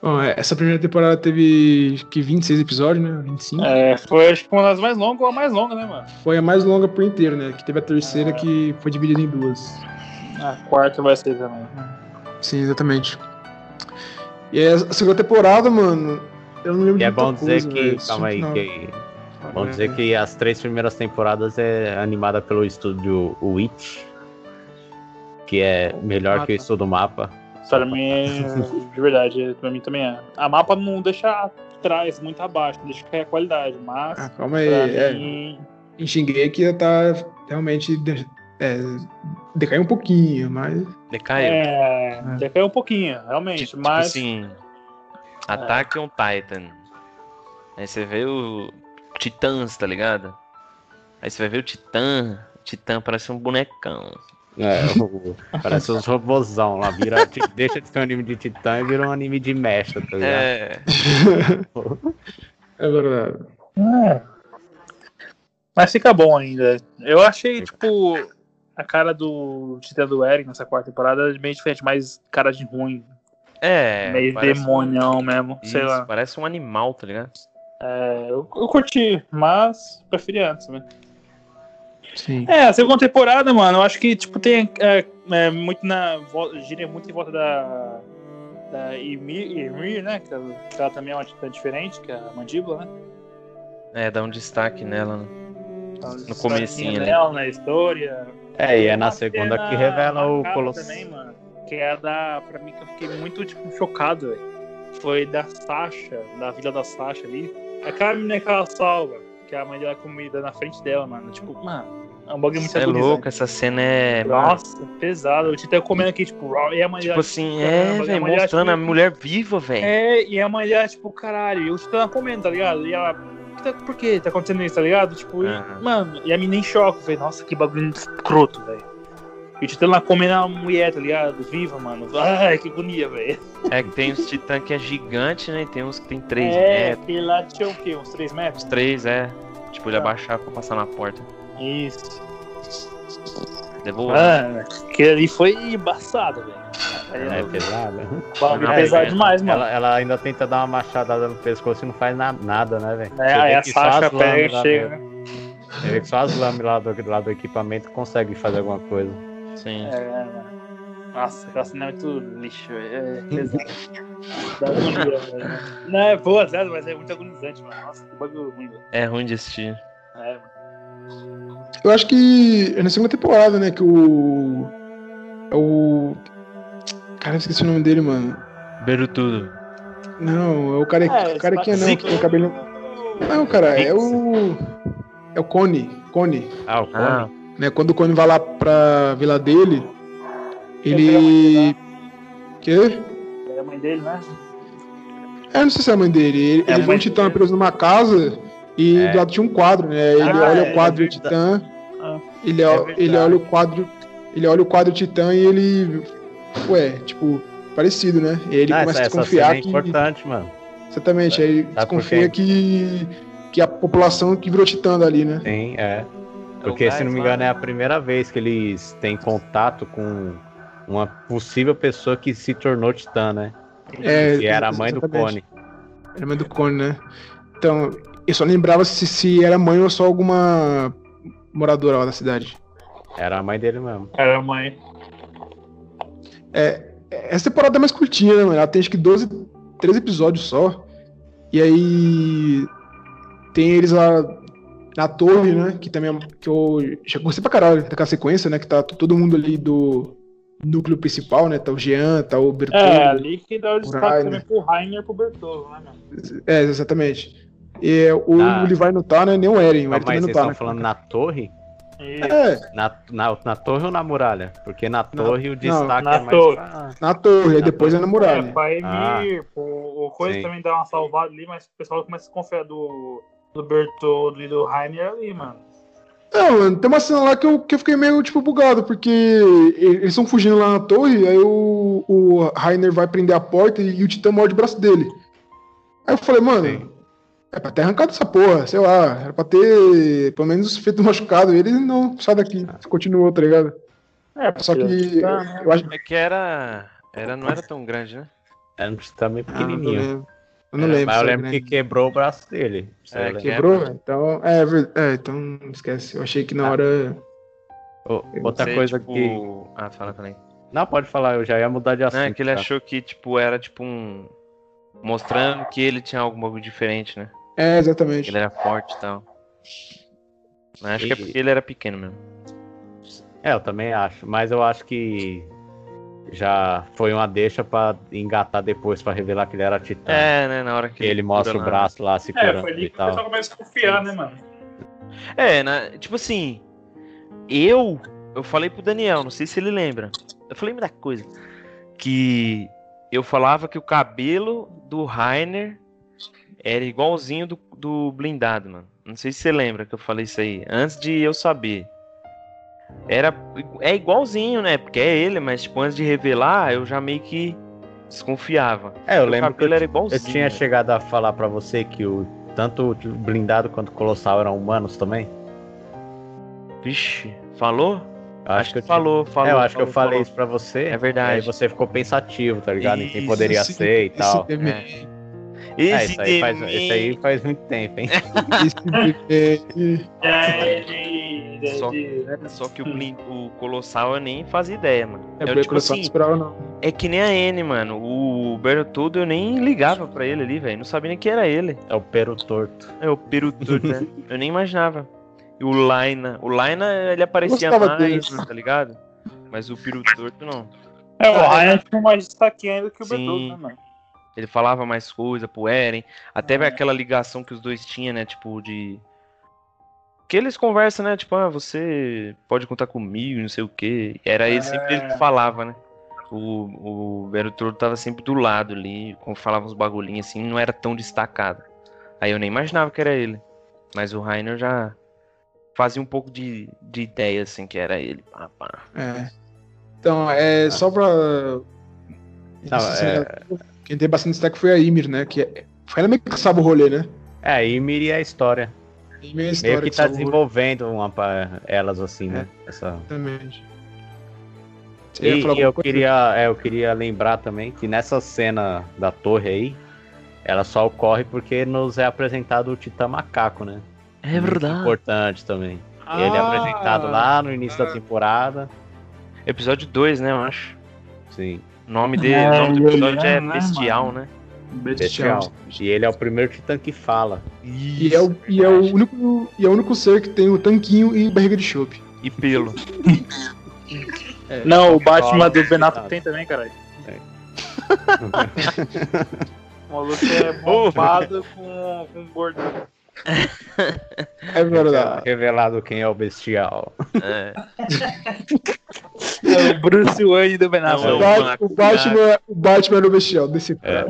Bom, é, essa primeira temporada teve que 26 episódios, né? 25. é, foi acho que uma das mais longas ou a mais longa, né, mano? Foi a mais longa por inteiro, né? Que teve a terceira que foi dividida em duas. A quarta vai ser também. Sim, exatamente. E aí, a segunda temporada, mano, eu não lembro E de é muita bom dizer coisa, que. Calma aí, Não. que. Vamos dizer que as três primeiras temporadas é animada pelo estúdio Witch. Que é melhor que o estúdio mapa. Pra mim, de verdade, pra mim também é. A mapa não deixa atrás muito abaixo, não deixa cair a qualidade, mas. Ah, calma aí. É, mim, em Shingeki já tá realmente. de- É, decaiu um pouquinho, mas. Decaiu. é, decaiu um pouquinho, realmente, Tipo mas. assim, Attack on Titan. Aí você vê o Titãs, tá ligado? Aí você vai ver o Titã. O Titã parece um bonecão. É, o- parece os robozão lá. Vira, deixa de ser um anime de titã e vira um anime de mecha, tá ligado? É. É verdade. É. Mas fica bom ainda. Eu achei, tipo, a cara do Titã do Eren nessa quarta temporada meio diferente, mais cara de ruim. É. meio parece um- demonião mesmo, sei Isso, lá. Parece um animal, tá ligado? É, eu, eu curti, mas preferi antes, né? Sim. É, a segunda temporada, mano, eu acho que, tipo, tem é, é, muito na. gira muito em volta da. Da Ymir, Ymir, né? Que ela, que ela também é uma titã diferente, que é a mandíbula, né? É, dá um destaque nela. né? No comecinho, né? dela na história. É, e é na segunda que revela o Colosso. também, mano. Que é a da. Pra mim, que eu fiquei muito, tipo, chocado, velho. Foi da Sasha, da vila da Sasha ali. Aquela menina que ela salva, que a mãe dela comida na frente dela, mano. Tipo, mano, é um bagulho muito Você é louco, essa cena é. Nossa, pesado. O Tito comendo aqui, tipo, e a mãe Tipo assim, caramba, é, a velho, mostrando a tipo, mulher viva, velho. É, e a mãe dela, tipo, caralho, e o Tito tá comendo, tá ligado? E ela. "Que tá- Por que tá acontecendo isso, tá ligado? Tipo, e- Aham. mano, e a menina em choque, eu falei, nossa, que bagulho escroto, velho. E o Tito lá comendo a mulher, tá ligado? Viva, mano. Ai, que agonia, velho. É que tem os titãs que é gigante, né? E tem uns que tem 3 É, metros, aquele lá tinha o quê? Uns 3 metros? 3, é. Tipo, ele Tá. abaixar pra passar na porta. Isso. Levou. Mano, aquele ali foi embaçado, velho. É eu- pesada. bagulho Não, pesado é, demais, mano. Ela, ela ainda tenta dar uma machadada no pescoço e não faz na- nada, né, velho? É, aí a Sasha pega e chega, né? Que só as lâminas lá do, lá do equipamento conseguem fazer alguma coisa. Sim. É, mano. Nossa, aquela cena é muito lixo. É pesado. Dá agonia. Não, é boa, zero, mas é muito agonizante, mano. Nossa, que bagulho ruim, velho. É ruim de assistir. É, mano. Eu acho que é na segunda temporada, né? Que o. É o. Cara, eu esqueci o nome dele, mano. Berutudo. Não, é o cara, É, o é não, que tem o cabelo. Não, cara, é o. É o Cone. Cone. Ah, o Cone? Ah, Né? Quando o Cone vai lá pra vila dele, ele. Quê? É a mãe dele, né? É, não sei se é a mãe dele. Ele, É ele viu mãe um titã dele. preso numa casa e É. do lado tinha um quadro, né? Ele Ah, olha é, o quadro é do titã. Ah, ele, é ele olha o quadro. Ele olha o quadro titã e ele. Ué, tipo, parecido, né? E ele Ah, começa essa, a essa desconfiar é que. importante, mano. Exatamente, aí ele desconfia que. que a população que virou titã dali, né? Sim, é. O Porque, se gás não me lá, engano, é né? a primeira vez que eles têm contato com uma possível pessoa que se tornou titã, né? É, que era a mãe do. Cone. Era a mãe do Cone, né? Então, eu só lembrava se, se era mãe ou só alguma moradora lá da cidade. Era a mãe dele mesmo. Era a mãe. Essa temporada é mais curtinha, né, mano? Ela tem acho que 12, 13 episódios só. E aí. Tem eles lá na torre, né? Que também é- que eu já gostei pra caralho daquela sequência, né? Que tá todo mundo ali do núcleo principal, né? Tá o Jean, tá o Bertoldo. É, ali que dá o destaque Rainer. também pro Rainer e pro Bertolo, né, mano? É, exatamente. E o, Tá. o Levi não tá, né? Nem o Eren. O Mas Eren também vocês não tá, estão né? falando na torre? E É, Na, na, na torre ou na muralha? Porque na torre o destaque na é mais torre. pra... na torre, aí Na depois é na É, muralha. pra Ah. Emir, o, o Coisa Sim. também dá uma salvada ali, mas o pessoal começa a desconfiar do, do Bertoldo e do Rainer ali, mano. Não, mano, tem uma cena lá que eu, que eu fiquei meio, tipo, bugado, porque eles estão fugindo lá na torre, aí o, o Rainer vai prender a porta e, o Titã morde o braço dele. Aí eu falei, mano, Sim. é pra ter arrancado essa porra, sei lá, era pra ter pelo menos feito um machucado. Ele não, sai daqui, continuou, tá ligado? É, Só que Tá, né? eu acho É que era. era não era tão grande, né? É um titã Ah, não pequenininho. lembro. Eu não É, lembro. mas eu lembro né? que quebrou o braço dele. É, Quebrou? Então, é, é, então esquece. Eu achei que na Ah. hora. Ô, Outra Sei, coisa tipo- que. Ah, fala também. Não, pode falar, eu já ia mudar de assunto. Não, é que ele tá? achou que, tipo, era tipo um. Mostrando que ele tinha algum bagulho diferente, né? É, Que exatamente. ele era forte e tal. Mas acho que é porque ele era pequeno mesmo. É, eu também acho. Mas eu acho que já foi uma deixa pra engatar depois pra revelar que ele era titã. É, né? Na hora que Que ele mostra o braço lá se É, curando foi ali e que o pessoal tal. começa a desconfiar, né, mano? É, na- tipo assim, eu eu falei pro Daniel, não sei se ele lembra. Eu falei muita coisa que eu falava que o cabelo do Rainer era igualzinho do, do blindado, mano. Não sei se você lembra que eu falei isso aí antes de eu saber. Era é igualzinho, né? Porque é ele, mas tipo antes de revelar, eu já meio que desconfiava. É, eu o lembro que eu, era eu igualzinho. tinha né? chegado a falar pra você que o tanto o blindado quanto o colossal eram humanos também. Vixe, falou? Eu Acho, que, eu tinha- falou, falou. é, eu acho que eu falou, falei falou. isso pra você. É Aí verdade. você ficou pensativo, tá ligado? Em quem Isso, poderia Esse- ser e tal. meme- É, Esse, isso, aí faz, isso aí faz muito tempo, hein? esse É, de, Só- de- Só que o, blin- o Colossal eu nem fazia ideia, mano. É, eu, porque tipo assim, esperava, não. é que nem a N, mano. O Bertoldo eu nem ligava pra ele ali, velho. Não sabia nem que era ele. É o pero torto. É o Perutor, né? Eu nem imaginava. E o Laina. O Laina, ele aparecia Gostava mais, dele. tá ligado? Mas o Perutor não. É, o Rainer tinha mais destaque ainda que o. Bertoldo, né, mano? Ele falava mais coisa pro Eren. Até aquela ligação que os dois tinham, né? Tipo, de. Que eles conversam, né? Tipo, ah, você pode contar comigo, não sei o quê. Era ele sempre ele que falava, né? O, o Bertoldo tava sempre do lado ali, como falava uns bagulhinhos assim, não era tão destacado. Aí eu nem imaginava que era ele. Mas o Rainer já fazia um pouco de, de ideia, assim, que era ele. Pá, pá. É. Então, é só pra. Não, Esse- é- Quem tem bastante destaque foi a Ymir, né? Que é... foi ela meio que sabe o rolê, né? É, aí Miri é a história. É a Meio história que que tá desenvolvendo uma pra elas assim, né? Essa... Exatamente. Você E, e eu coisa? queria, é, eu queria lembrar também que nessa cena da torre aí, ela só ocorre porque nos é apresentado o Titã Macaco, né? É Muito verdade. Importante também. Ele é Ah, apresentado lá no início da temporada. Episódio 2, né, eu acho. Sim, O nome, dele, É, nome do ele episódio é, é né, Bestial, mano? né? Bestial. E ele é o primeiro Titã que fala. E é, o, e, é o único, e é o único ser que tem o tanquinho e barriga de chope. E pelo. Não, o Batman do Ben Affleck tem também, caralho. É. O maluco é bombado com, com gordo. É verdade. Revelado quem é o bestial. É. É o Bruce Wayne do Ben Não, Affleck. é O, o Batman, o Batman era o bestial desse É.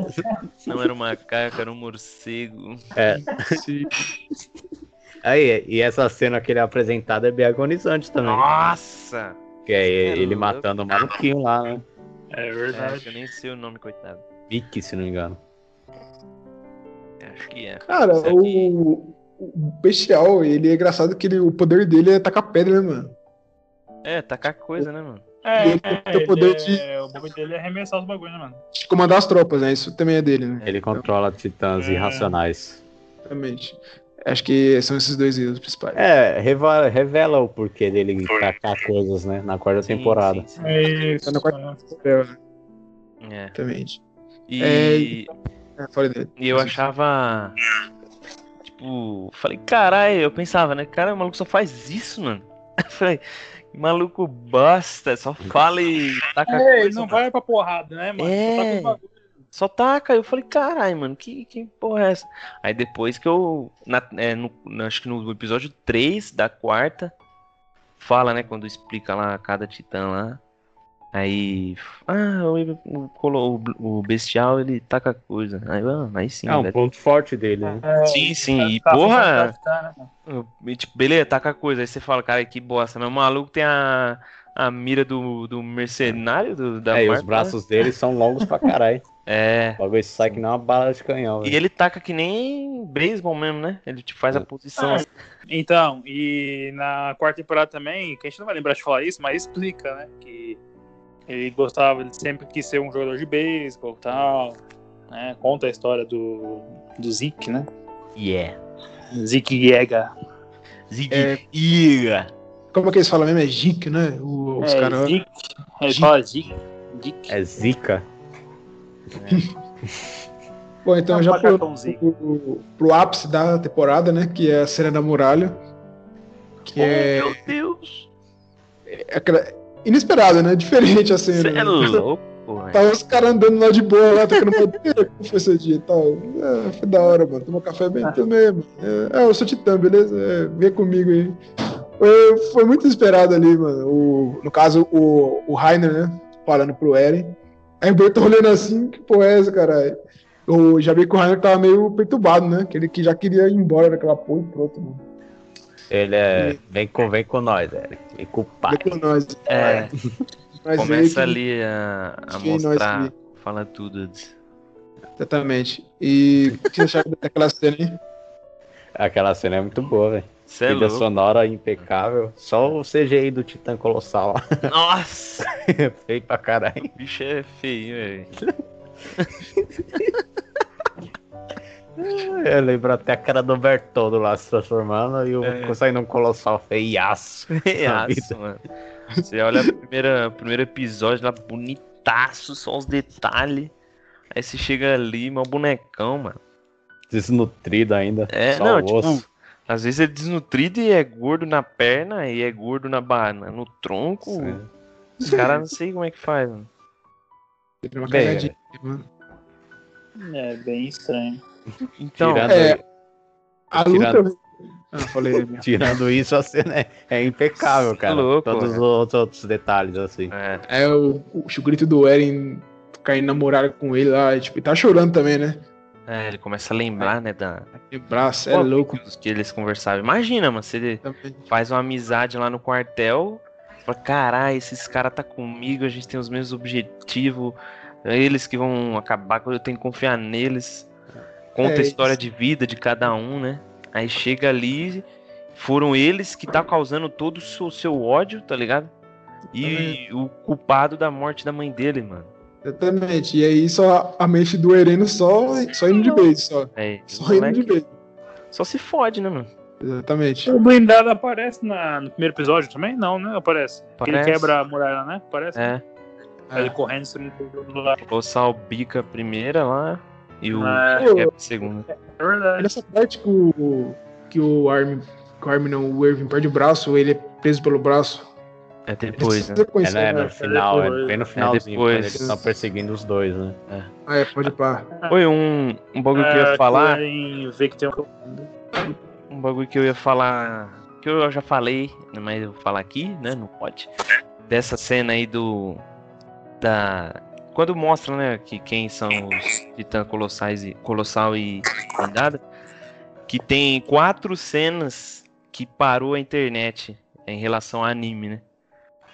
Não era um macaco, era um morcego. Sim. Aí, e essa cena que ele é apresentado é bem agonizante também. Nossa! Que é é ele matando o maluquinho lá, né? É É, verdade. que eu nem sei o nome, coitado. Vicky, se não me engano. Acho que é. Cara, aqui- o, o bestial, ele é engraçado que ele, o poder dele é tacar pedra, né, mano? É, tacar coisa, né, mano? É, Ele tem o ele poder é- o bagulho dele é arremessar os bagulhos, né, mano? De comandar as tropas, né? Isso também é dele, né? Ele controla titãs É. irracionais. Exatamente. Acho que são esses dois erros principais. É, reva- revela o porquê dele tacar coisas, né? Na quarta Sim, temporada. sim, sim. É isso. Tá na quarta-? É, né? É. Exatamente. E, É, fora dele. e eu achava. Tipo, falei, caralho, eu pensava, né? Cara, o maluco só faz isso, mano. Eu falei, maluco bosta, só fala e taca É, ele coisa, não mano. vai pra porrada, né, mano? É. Só tá com os bagulho. Só taca. Eu falei, caralho, mano, que, que porra é essa? Aí depois que eu. na- é, no- acho que no episódio 3 da quarta, fala, né? Quando explica lá cada titã lá. Aí. Ah, o, o, colo- o, o bestial ele taca coisa. Aí, ah, aí sim, É um velho. ponto forte dele, né? É, Sim, sim. E tá- porra. tá- tá- né? E, Tipo, beleza, taca coisa. Aí você fala, cara, que bosta. Mas o maluco tem a, a mira do, do mercenário do, da É, e os né? braços dele são longos pra caralho. É. O bagulho sai que nem uma bala de canhão. E velho. ele taca que nem beisebol mesmo, né? Ele te faz a posição. Ah, assim. Então, e na quarta temporada também, que a gente não vai lembrar de falar isso, mas explica, né? Que ele gostava, ele sempre quis ser um jogador de beisebol e tal. Né? Conta a história do, do Zeke, né? Yeah. Zeke Jäger. Zig. É. Ira. Como é que eles falam mesmo? É Jink, né? O- os é, caras. Zeke. Ele Zeke. fala Zeke. Zeke. É zica. Bom, então É um já pro, pro, pro ápice da temporada, né? Que é a cena da muralha. Que é, Oh, meu Deus. é aquela. Inesperada, né? Diferente a cena. Você é né? louco, velho. Tava os caras andando lá de boa, lá, tocando madeira, como foi esse dia e tal. É, foi da hora, mano. Tomou café bem também, mano. É, é, eu sou titã, beleza? É, vem comigo aí. Foi, foi muito esperado ali, mano. O, no caso, o, o Rainer, né? Falando pro Eren. Aí o Berto olhando assim, que porra é essa, caralho? Eu já vi que o Rainer tava meio perturbado, né? Que ele que já queria ir embora daquela porra e pronto, mano. Ele é. Vem com, vem com nós, Eric. Vem com o pai. Vem com nós. É, veio começa que- ali a, a nós mostrar. Fala tudo. Exatamente. E o que você achava daquela cena aí? Aquela cena é muito boa, velho. É Trilha louco. sonora impecável. Só o CGI do Titã Colossal lá. Nossa! Feio pra caralho. O bicho é feio, velho. É, lembra até a cara do Bertoldo lá se transformando e o É. saindo um colossal feiaço. Feiaço, mano. Você olha primeira, o primeiro episódio lá, bonitaço, só os detalhes. Aí você chega ali, meu bonecão, mano. Desnutrido ainda. É, só não, o tipo, osso. às vezes é desnutrido e é gordo na perna e é gordo na banana, no tronco. Sim. Os caras não sei como é que faz, mano. Teve uma Bem, cagadinha, mano. É bem estranho. Então, Tirando, é. A Tirando- luta. Ah, falei. tirando isso, a cena é, é impecável, cara. louco, Todos é. os outros, outros detalhes, assim. é, É o, o, o grito do Eren caindo na muralha com ele lá. e, Tipo, ele tá chorando também, né? é, ele começa a lembrar, né, da. Que braço, é louco. Que eles conversavam. Imagina, mano, você Também. faz uma amizade lá no quartel. Fala, caralho, esses caras tá comigo, a gente tem os mesmos objetivos. É eles que vão acabar eu tenho que confiar neles. Conta É, a história isso. de vida de cada um, né? Aí chega ali, foram eles que tá causando todo o seu, seu ódio, tá ligado? E o culpado da morte da mãe dele, mano. Exatamente. E aí só a mente do Eren só, só indo de base, só. É, Só indo de base. só se fode, né, mano? Exatamente. O blindado aparece na, no primeiro episódio também? Não, né? Aparece. Que Ele quebra a muralha, né? Parece. É, Aí Ele correndo subindo tudo lá. o Sal bica a primeira lá e o É. quebra a segunda. É verdade. Nessa parte que o, que o Armin, que o Armin não, o Irving perde o braço, ele é preso pelo braço. É depois, né? É, no final, é depois. bem no finalzinho, quando depois. eles estão perseguindo os dois, né? Ah, é, pode pá. Oi, um, um bagulho que eu É, ia falar. o Eren vê que tem um... Um bagulho que eu ia falar. Que eu já falei, mas eu vou falar aqui, né? Não pode. Dessa cena aí do. Da. Quando mostra, né, que quem são os titãs colossais e. Colossal e Blindada. Que tem quatro cenas que parou a internet em relação ao anime, né?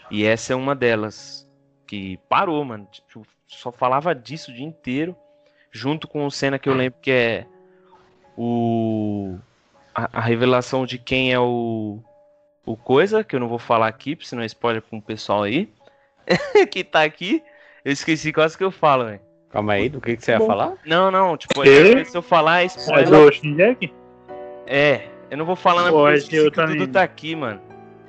E essa é uma delas. Que parou, mano. Tipo, só falava disso o dia inteiro. Junto com cena que eu lembro que é o a, a revelação de quem é o o coisa, que eu não vou falar aqui, porque senão é spoiler com o pessoal aí que tá aqui. Eu esqueci quase que eu falo, velho. Calma aí, do que, que você ia Bom. falar? Não, não, tipo, Quê? se eu falar é É spoiler. do Shinjek? É, eu não vou falar na porque eu esse esqueci eu que o também. Dudu tá aqui, mano.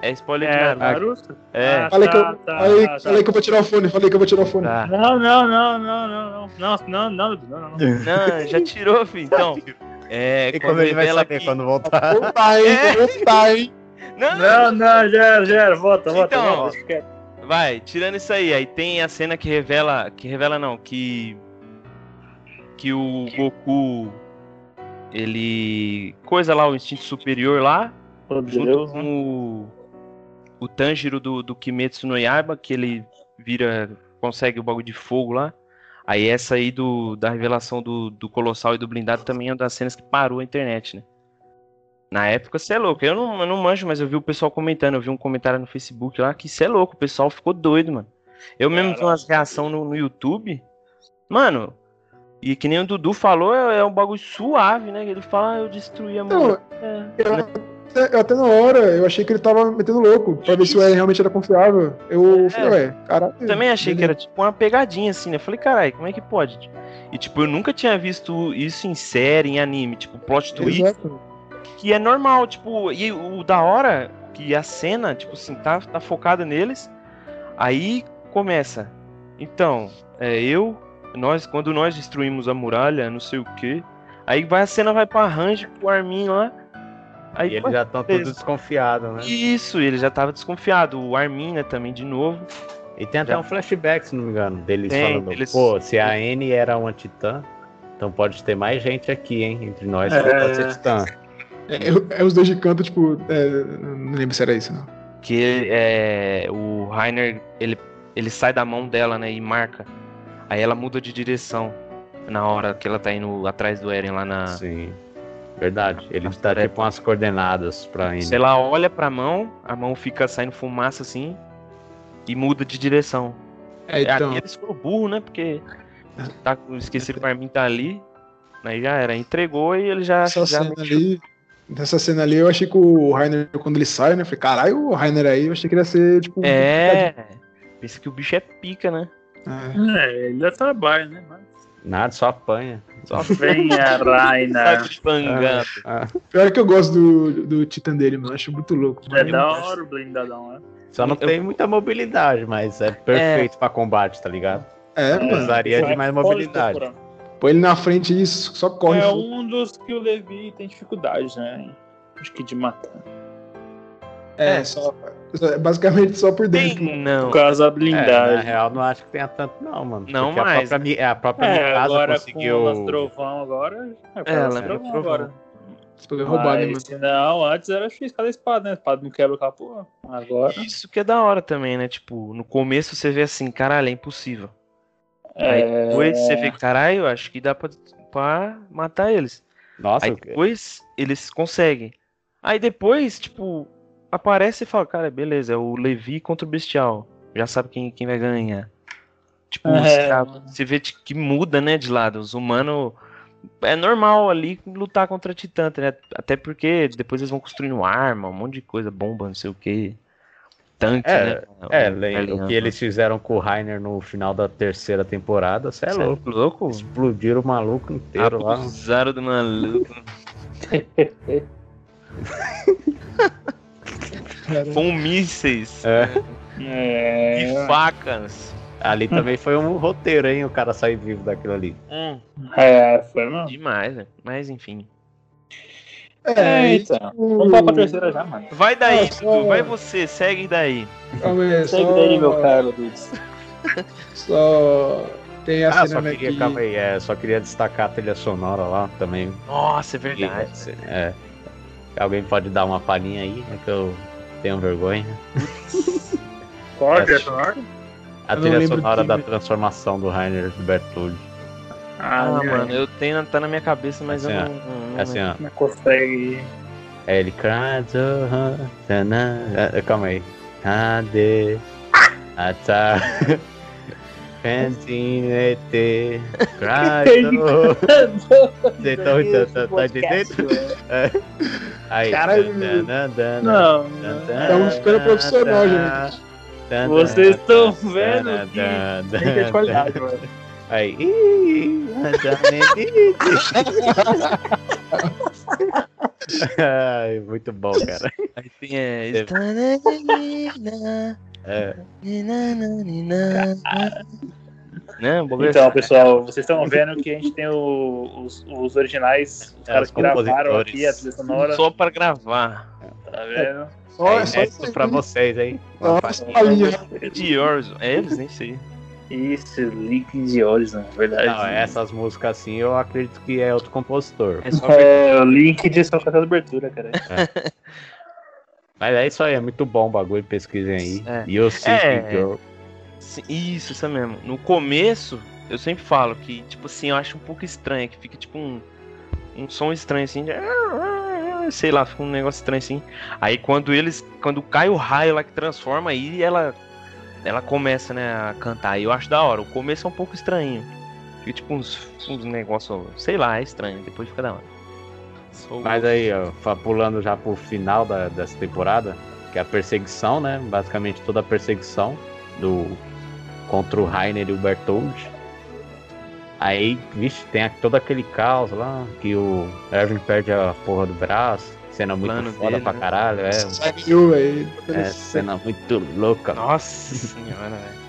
É spoiler de É, Naruto. Naruto? É, Ah, Falei que, eu, tá, tá, falei, tá, tá. falei que eu vou tirar o fone, falei que eu vou tirar o fone. tá. Não, não, não, não, não, não, não, não, não, não, não, não. Não, já tirou, filho, então. É, E quando ele vai saber quando voltar? Voltar, hein? É. Voltar, hein? Não, Não, não, já era, já era. Volta, volta, Então, volta. Vai, tirando isso aí, aí tem a cena que revela. Que revela não, que. Que o Goku. Ele. Coisa lá, o instinto superior lá. Meu Junto Deus, com né? o. O Tanjiro do, do Kimetsu no Yaiba, que ele vira. Consegue o bagulho de fogo lá. Aí essa aí do, da revelação do, do Colossal e do Blindado também é uma das cenas que parou a internet, né? Na época, você é louco. Eu não, eu não manjo, mas eu vi o pessoal comentando. Eu vi um comentário no Facebook lá que você é louco. O pessoal ficou doido, mano. Eu mesmo vi umas reações no, no YouTube. Mano, e que nem o Dudu falou, é, é um bagulho suave, né? Ele fala, ah, eu destruí a mulher. Eu até, eu até na hora, eu achei que ele tava metendo louco, pra ver se o realmente era confiável. Eu falei, ué, caralho. Eu também achei que era tipo uma pegadinha assim, né? Eu falei, caralho, como é que pode? E tipo, eu nunca tinha visto isso em série, em anime, tipo, plot twist, Exato. Que é normal, tipo, e o da hora que a cena, tipo assim, tá, tá focada neles, aí começa. Então, é, eu, nós, quando nós destruímos a muralha, não sei o que, aí vai a cena vai pra Range com o Armin lá. Aí E eles já estão todos desconfiados, né? Isso, ele já tava desconfiado. O Armin, né, também de novo. E tem até Já. um flashback, se não me engano, deles Tem, falando, eles- pô, se a N era uma titã, então pode ter mais gente aqui, hein, entre nós É. que pode ser titã. É, é os dois de canto, tipo, é, não lembro se era isso, não. que é, o Rainer ele, ele sai da mão dela, né, e marca. Aí ela muda de direção na hora que ela tá indo atrás do Eren lá na. Sim. Verdade. Ele dá é- tipo umas coordenadas pra N. Se ela olha pra mão, a mão fica saindo fumaça assim e muda de direção. É, então. Aqui eles foram burro, né? Porque tá, esqueceram que o Armin tá ali. Aí já era, entregou e ele já. Essa já cena ali. Nessa cena ali, eu achei que o Rainer, quando ele sai, né? eu Falei, caralho, o Rainer aí, eu achei que ele ia ser, tipo. É. Pensa que o bicho é pica, né? É. É, ele dá trabalho, né? Mas... Nada, só apanha. Só Venha, Rainer. de pangado. Ah, Pior que eu gosto do, do Titã dele, mano. eu Acho muito louco. É da hora o blindadão, né? só não Eu- tem muita mobilidade, mas é perfeito pra combate, tá ligado? É, mano. Precisaria de mais mobilidade. Põe ele na frente e isso, só corre. É um dos que o Levi tem dificuldade, né? Acho que de matar. É, só. só- Basicamente só por dentro. Tem, Por não. causa da É, na blindagem. real, não acho que tenha tanto, não, mano. Não Porque mais. A própria, Mi- a própria É, Mikasa agora conseguiu. com o Trovão agora. É, ela ela é trovão agora. É roubado, Mas, mano. não, antes era X cada espada, né? A espada não quebra o capô. Agora. Isso que é da hora também, né? Tipo, no começo você vê assim, caralho, é impossível. Aí É... depois você vê, caralho, acho que dá pra, pra matar eles. Nossa, Aí depois eles conseguem. Aí depois, tipo, aparece e fala, cara, beleza, é o Levi contra o Bestial. Já sabe quem, quem vai ganhar. Tipo, É, mano. você vê que muda, né, de lado. Os humanos. É normal ali lutar contra Titã, né? Até porque depois eles vão construindo arma, um monte de coisa, bomba, não sei o que. Tanque, É, né? É, O o que eles fizeram com o Rainer no final da terceira temporada, você é Cê louco. louco? Explodiram o maluco inteiro lá. Abusaram do maluco. Com mísseis É, É... e facas. ali também foi um roteiro, hein? O cara sair vivo daquilo ali. Hum, É, foi mesmo. demais, né? Mas enfim. É, e, então. Vamos falar pra terceira já, mano. Vai daí, Ah, só-. Vai você, segue daí. Calma aí, Segue só, daí, meu caro Dudes. Só tem a Ah, cena só queria, que- calma aí, é, só queria destacar a trilha sonora lá também. Nossa, é verdade. É. Alguém pode dar uma palhinha aí, é que eu tenho vergonha. Corta, É. corta. A trilha sonora da transformação do Rainer Bertoldi. Ah, Ah, mano, eu tenho, tá na minha cabeça, mas Assim, eu não. não- não É assim, ó. Não consegue. É ele. Kazo, tana- é, Calma aí. Ade. Ata. Cantinete. Kazo. Você tá, tá, tá, tá entendendo? Aí. Caralho. tanana, Não, tanana, Estamos ficando profissional, gente. Vocês estão vendo que tem que é de qualidade, mano. Aí. ih, Ai, muito bom, cara. Aí tem é. É. Né? É Então, sério. pessoal, vocês estão vendo que a gente tem o- os, os originais, os É, caras os que gravaram aqui a trilha sonora. Só pra gravar. Tá vendo? Só, é só inédito pra vocês aí. Só Uma palhinha. De Horizon. É eles? Nem sei. Isso, Link de Horizon, verdade. Não, essas músicas assim eu acredito que é outro compositor. É só É, o Link de só cantar abertura, cara. Mas é isso aí, é muito bom o bagulho, pesquisem aí. É. E o City É. Girl. Isso, isso mesmo. No começo, eu sempre falo que, tipo assim, eu acho um pouco estranho, que fica tipo um, um som estranho assim, de... sei lá, fica um negócio estranho assim. Aí quando eles, quando cai o raio lá que transforma, aí ela ela começa, né, a cantar. E eu acho da hora. O começo é um pouco estranho. Fica tipo uns, uns negócios, sei lá, é estranho. Depois fica da hora. Sou- Mas aí, ó, pulando já pro final da, dessa temporada, que é a perseguição, né? Basicamente toda a perseguição do contra o Rainer e o Bertold. Aí, vixe, tem a- todo aquele caos lá, que o Erwin perde a porra do braço. Cena muito Plano foda dele, pra né? caralho, é. Saiu, velho. É, cena muito louca. Nossa senhora, velho.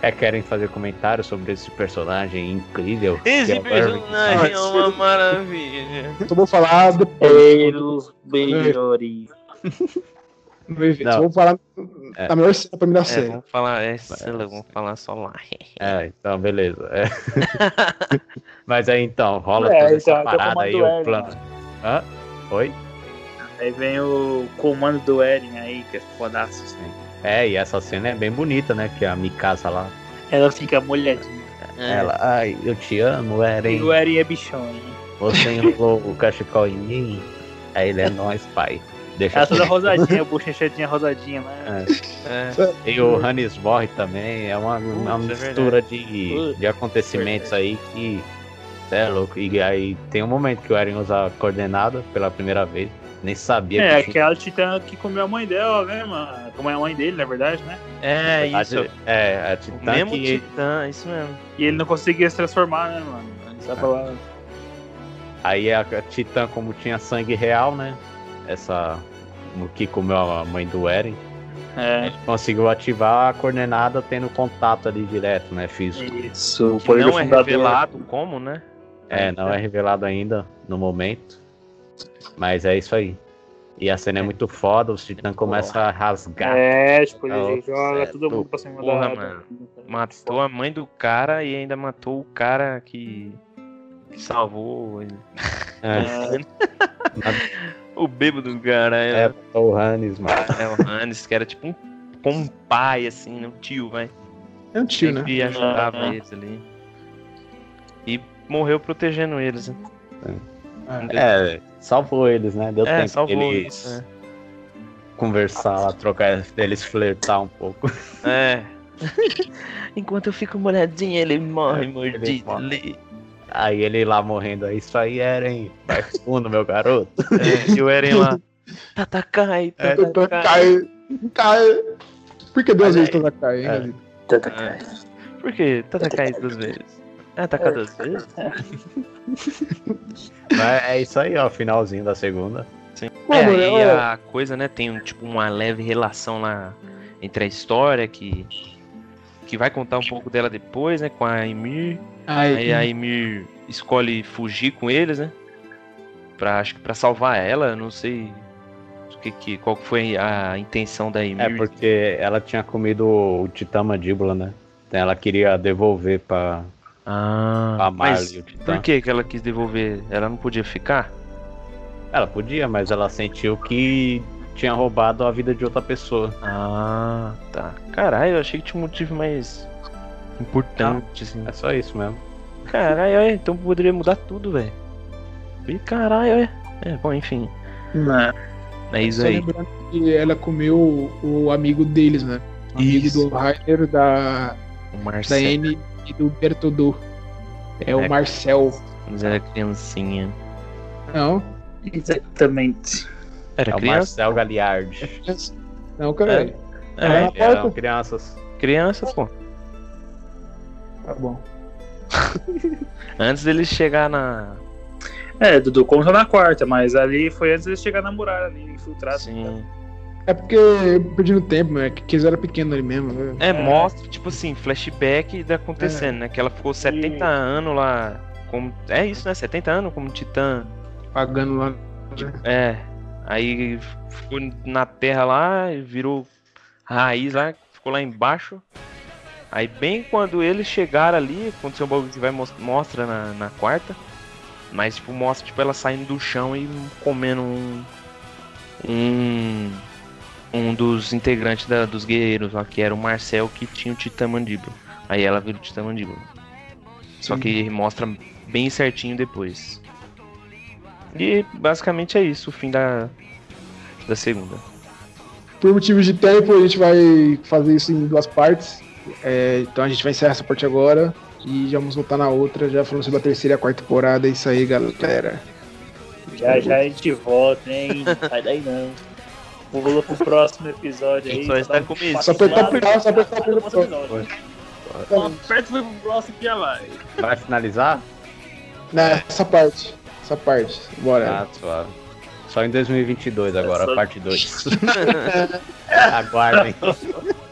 É, querem fazer comentário sobre esse personagem incrível. Esse é Erwin. personagem é uma maravilha. Só vou falar depois. Pelos evento. Não. Falar É. na melhor cena pra mim da É, série. vamos falar, é, sei lá, vamos falar só lá. É, então, beleza. É. Mas aí então, rola É, toda essa então, então parada aí, o plano. Hã? Oi? Aí vem o comando do Eren aí, que é fodaço. É, e essa cena é bem bonita, né? Que a Mikasa lá. Ela fica molhadinha. É. Ela, ai, eu te amo, E Eren. o Eren é bichão, né? Você enrolou o cachecol em mim. Aí ele é nóis, pai. Deixa Ela toda rosadinha, bochechadinha rosadinha, né? É. É. E o Hannes morre também. É uma, uma é mistura de, de acontecimentos aí que. É louco. E aí tem um momento que o Eren usa a coordenada pela primeira vez. Nem sabia É, que tinha. aquela titã que comeu a mãe dela, né, mano? Comeu a mãe dele, na verdade, né? É, A- isso. É, a O Titã mesmo que. titã, isso mesmo. E ele não conseguia se transformar, né, mano? Só falava. Aí a, a Titã, como tinha sangue real, né? Essa. O que comeu a mãe do Eren. É, conseguiu ativar a coordenada tendo contato ali direto, né? Físico. isso. O poder não é revelado como, né? É, não é revelado ainda no momento. Mas é isso aí. E a cena é muito foda, os titãs começam a rasgar. É, tipo, ele Nossa, joga é todo mundo pra cima Porra, da. mano. Matou a mãe do cara e ainda matou o cara que, que salvou ele. É, O bêbado do cara. é, É, o Hannes, mano. é o Hannes, que era tipo um, como um pai, assim, né? um tio, vai. É um tio, né? Sempre ajudava Uhum. eles ali. E morreu protegendo eles. Né? É, salvou eles, né? Deu É, tempo salvou eles eles. É. conversar lá, trocar, eles flertar um pouco. É. Enquanto eu fico molhadinho, ele morre É, mordido ali. Aí ele lá morrendo, é isso aí, Eren. Vai fundo, meu garoto. É, e o Eren lá. Tatakai, É, Tatakai. Cai. Cai. Por que duas vezes toda cai, hein, É. É. Por que Tatakai duas vezes? Ah, Atacar duas vezes? Mas é isso aí, ó, finalzinho da segunda. É, Mano, e eu- a coisa, né, tem tipo uma leve relação lá entre a história que que vai contar um pouco dela depois, né, com a Ymir. Ai, Aí a Ymir escolhe fugir com eles, né? Pra, acho que pra salvar ela, não sei o que, que, qual que foi a intenção da Ymir. É porque ela tinha comido o Titã Mandíbula, né? Então ela queria devolver pra, Ah, mas Marley o Titã. por que que ela quis devolver? Ela não podia ficar? Ela podia, mas ela sentiu que tinha roubado a vida de outra pessoa. Ah, tá. Caralho, eu achei que tinha um motivo mais importante, assim. É só isso mesmo. Caralho, é, então poderia mudar tudo, velho. E caralho, é. É, bom, enfim. Não. É isso Só aí. lembrando que ela comeu o amigo deles, né? O amigo Isso. do Rainer, da, O da Marcelo. E do Bertodô. É o É. Marcel. Mas era criancinha. Não, Exatamente. Era É o criança? Marcel Galiardi. não, cara. É, na Eles eram porta. crianças. criança, pô. Tá bom. Antes dele chegar na. É, Dudu conta na quarta, mas ali foi antes de chegar na muralha ali, infiltrado. Sim. É porque eu perdi no tempo, né? Que eles eram pequenos ali mesmo. né? É, É. mostra, tipo assim, flashback da acontecendo, né? Que ela ficou 70 anos lá. Como... É isso, né? 70 anos como titã. Pagando lá. né? É. Aí ficou na terra lá, virou raiz lá, ficou lá embaixo. Aí bem quando eles chegaram ali, aconteceu um bagulho que vai mos- mostra na, na quarta. Mas tipo, mostra tipo, ela saindo do chão e comendo um. Um. Um dos integrantes da- dos guerreiros lá, que era o Marcel que tinha o Titã Mandíbula. Aí ela vira o Titã Mandíbula. Só que mostra bem certinho depois. E basicamente é isso, o fim da, da segunda. Por motivos de tempo, a gente vai fazer isso em duas partes. É, então a gente vai encerrar essa parte agora. E já vamos voltar na outra, já falando sobre a terceira e a quarta temporada. É isso aí, galera. Já já a gente volta, hein? Não sai daí não. Pula pro próximo episódio aí. Só está passo Só apertar lado, o final, só apertar o acaba final. episódio. Só aperta pro próximo que já vai. Vai finalizar? Nessa parte. Essa parte. Bora. Ah, suave. Só em 2022 agora, Só- a parte 2. Aguardem.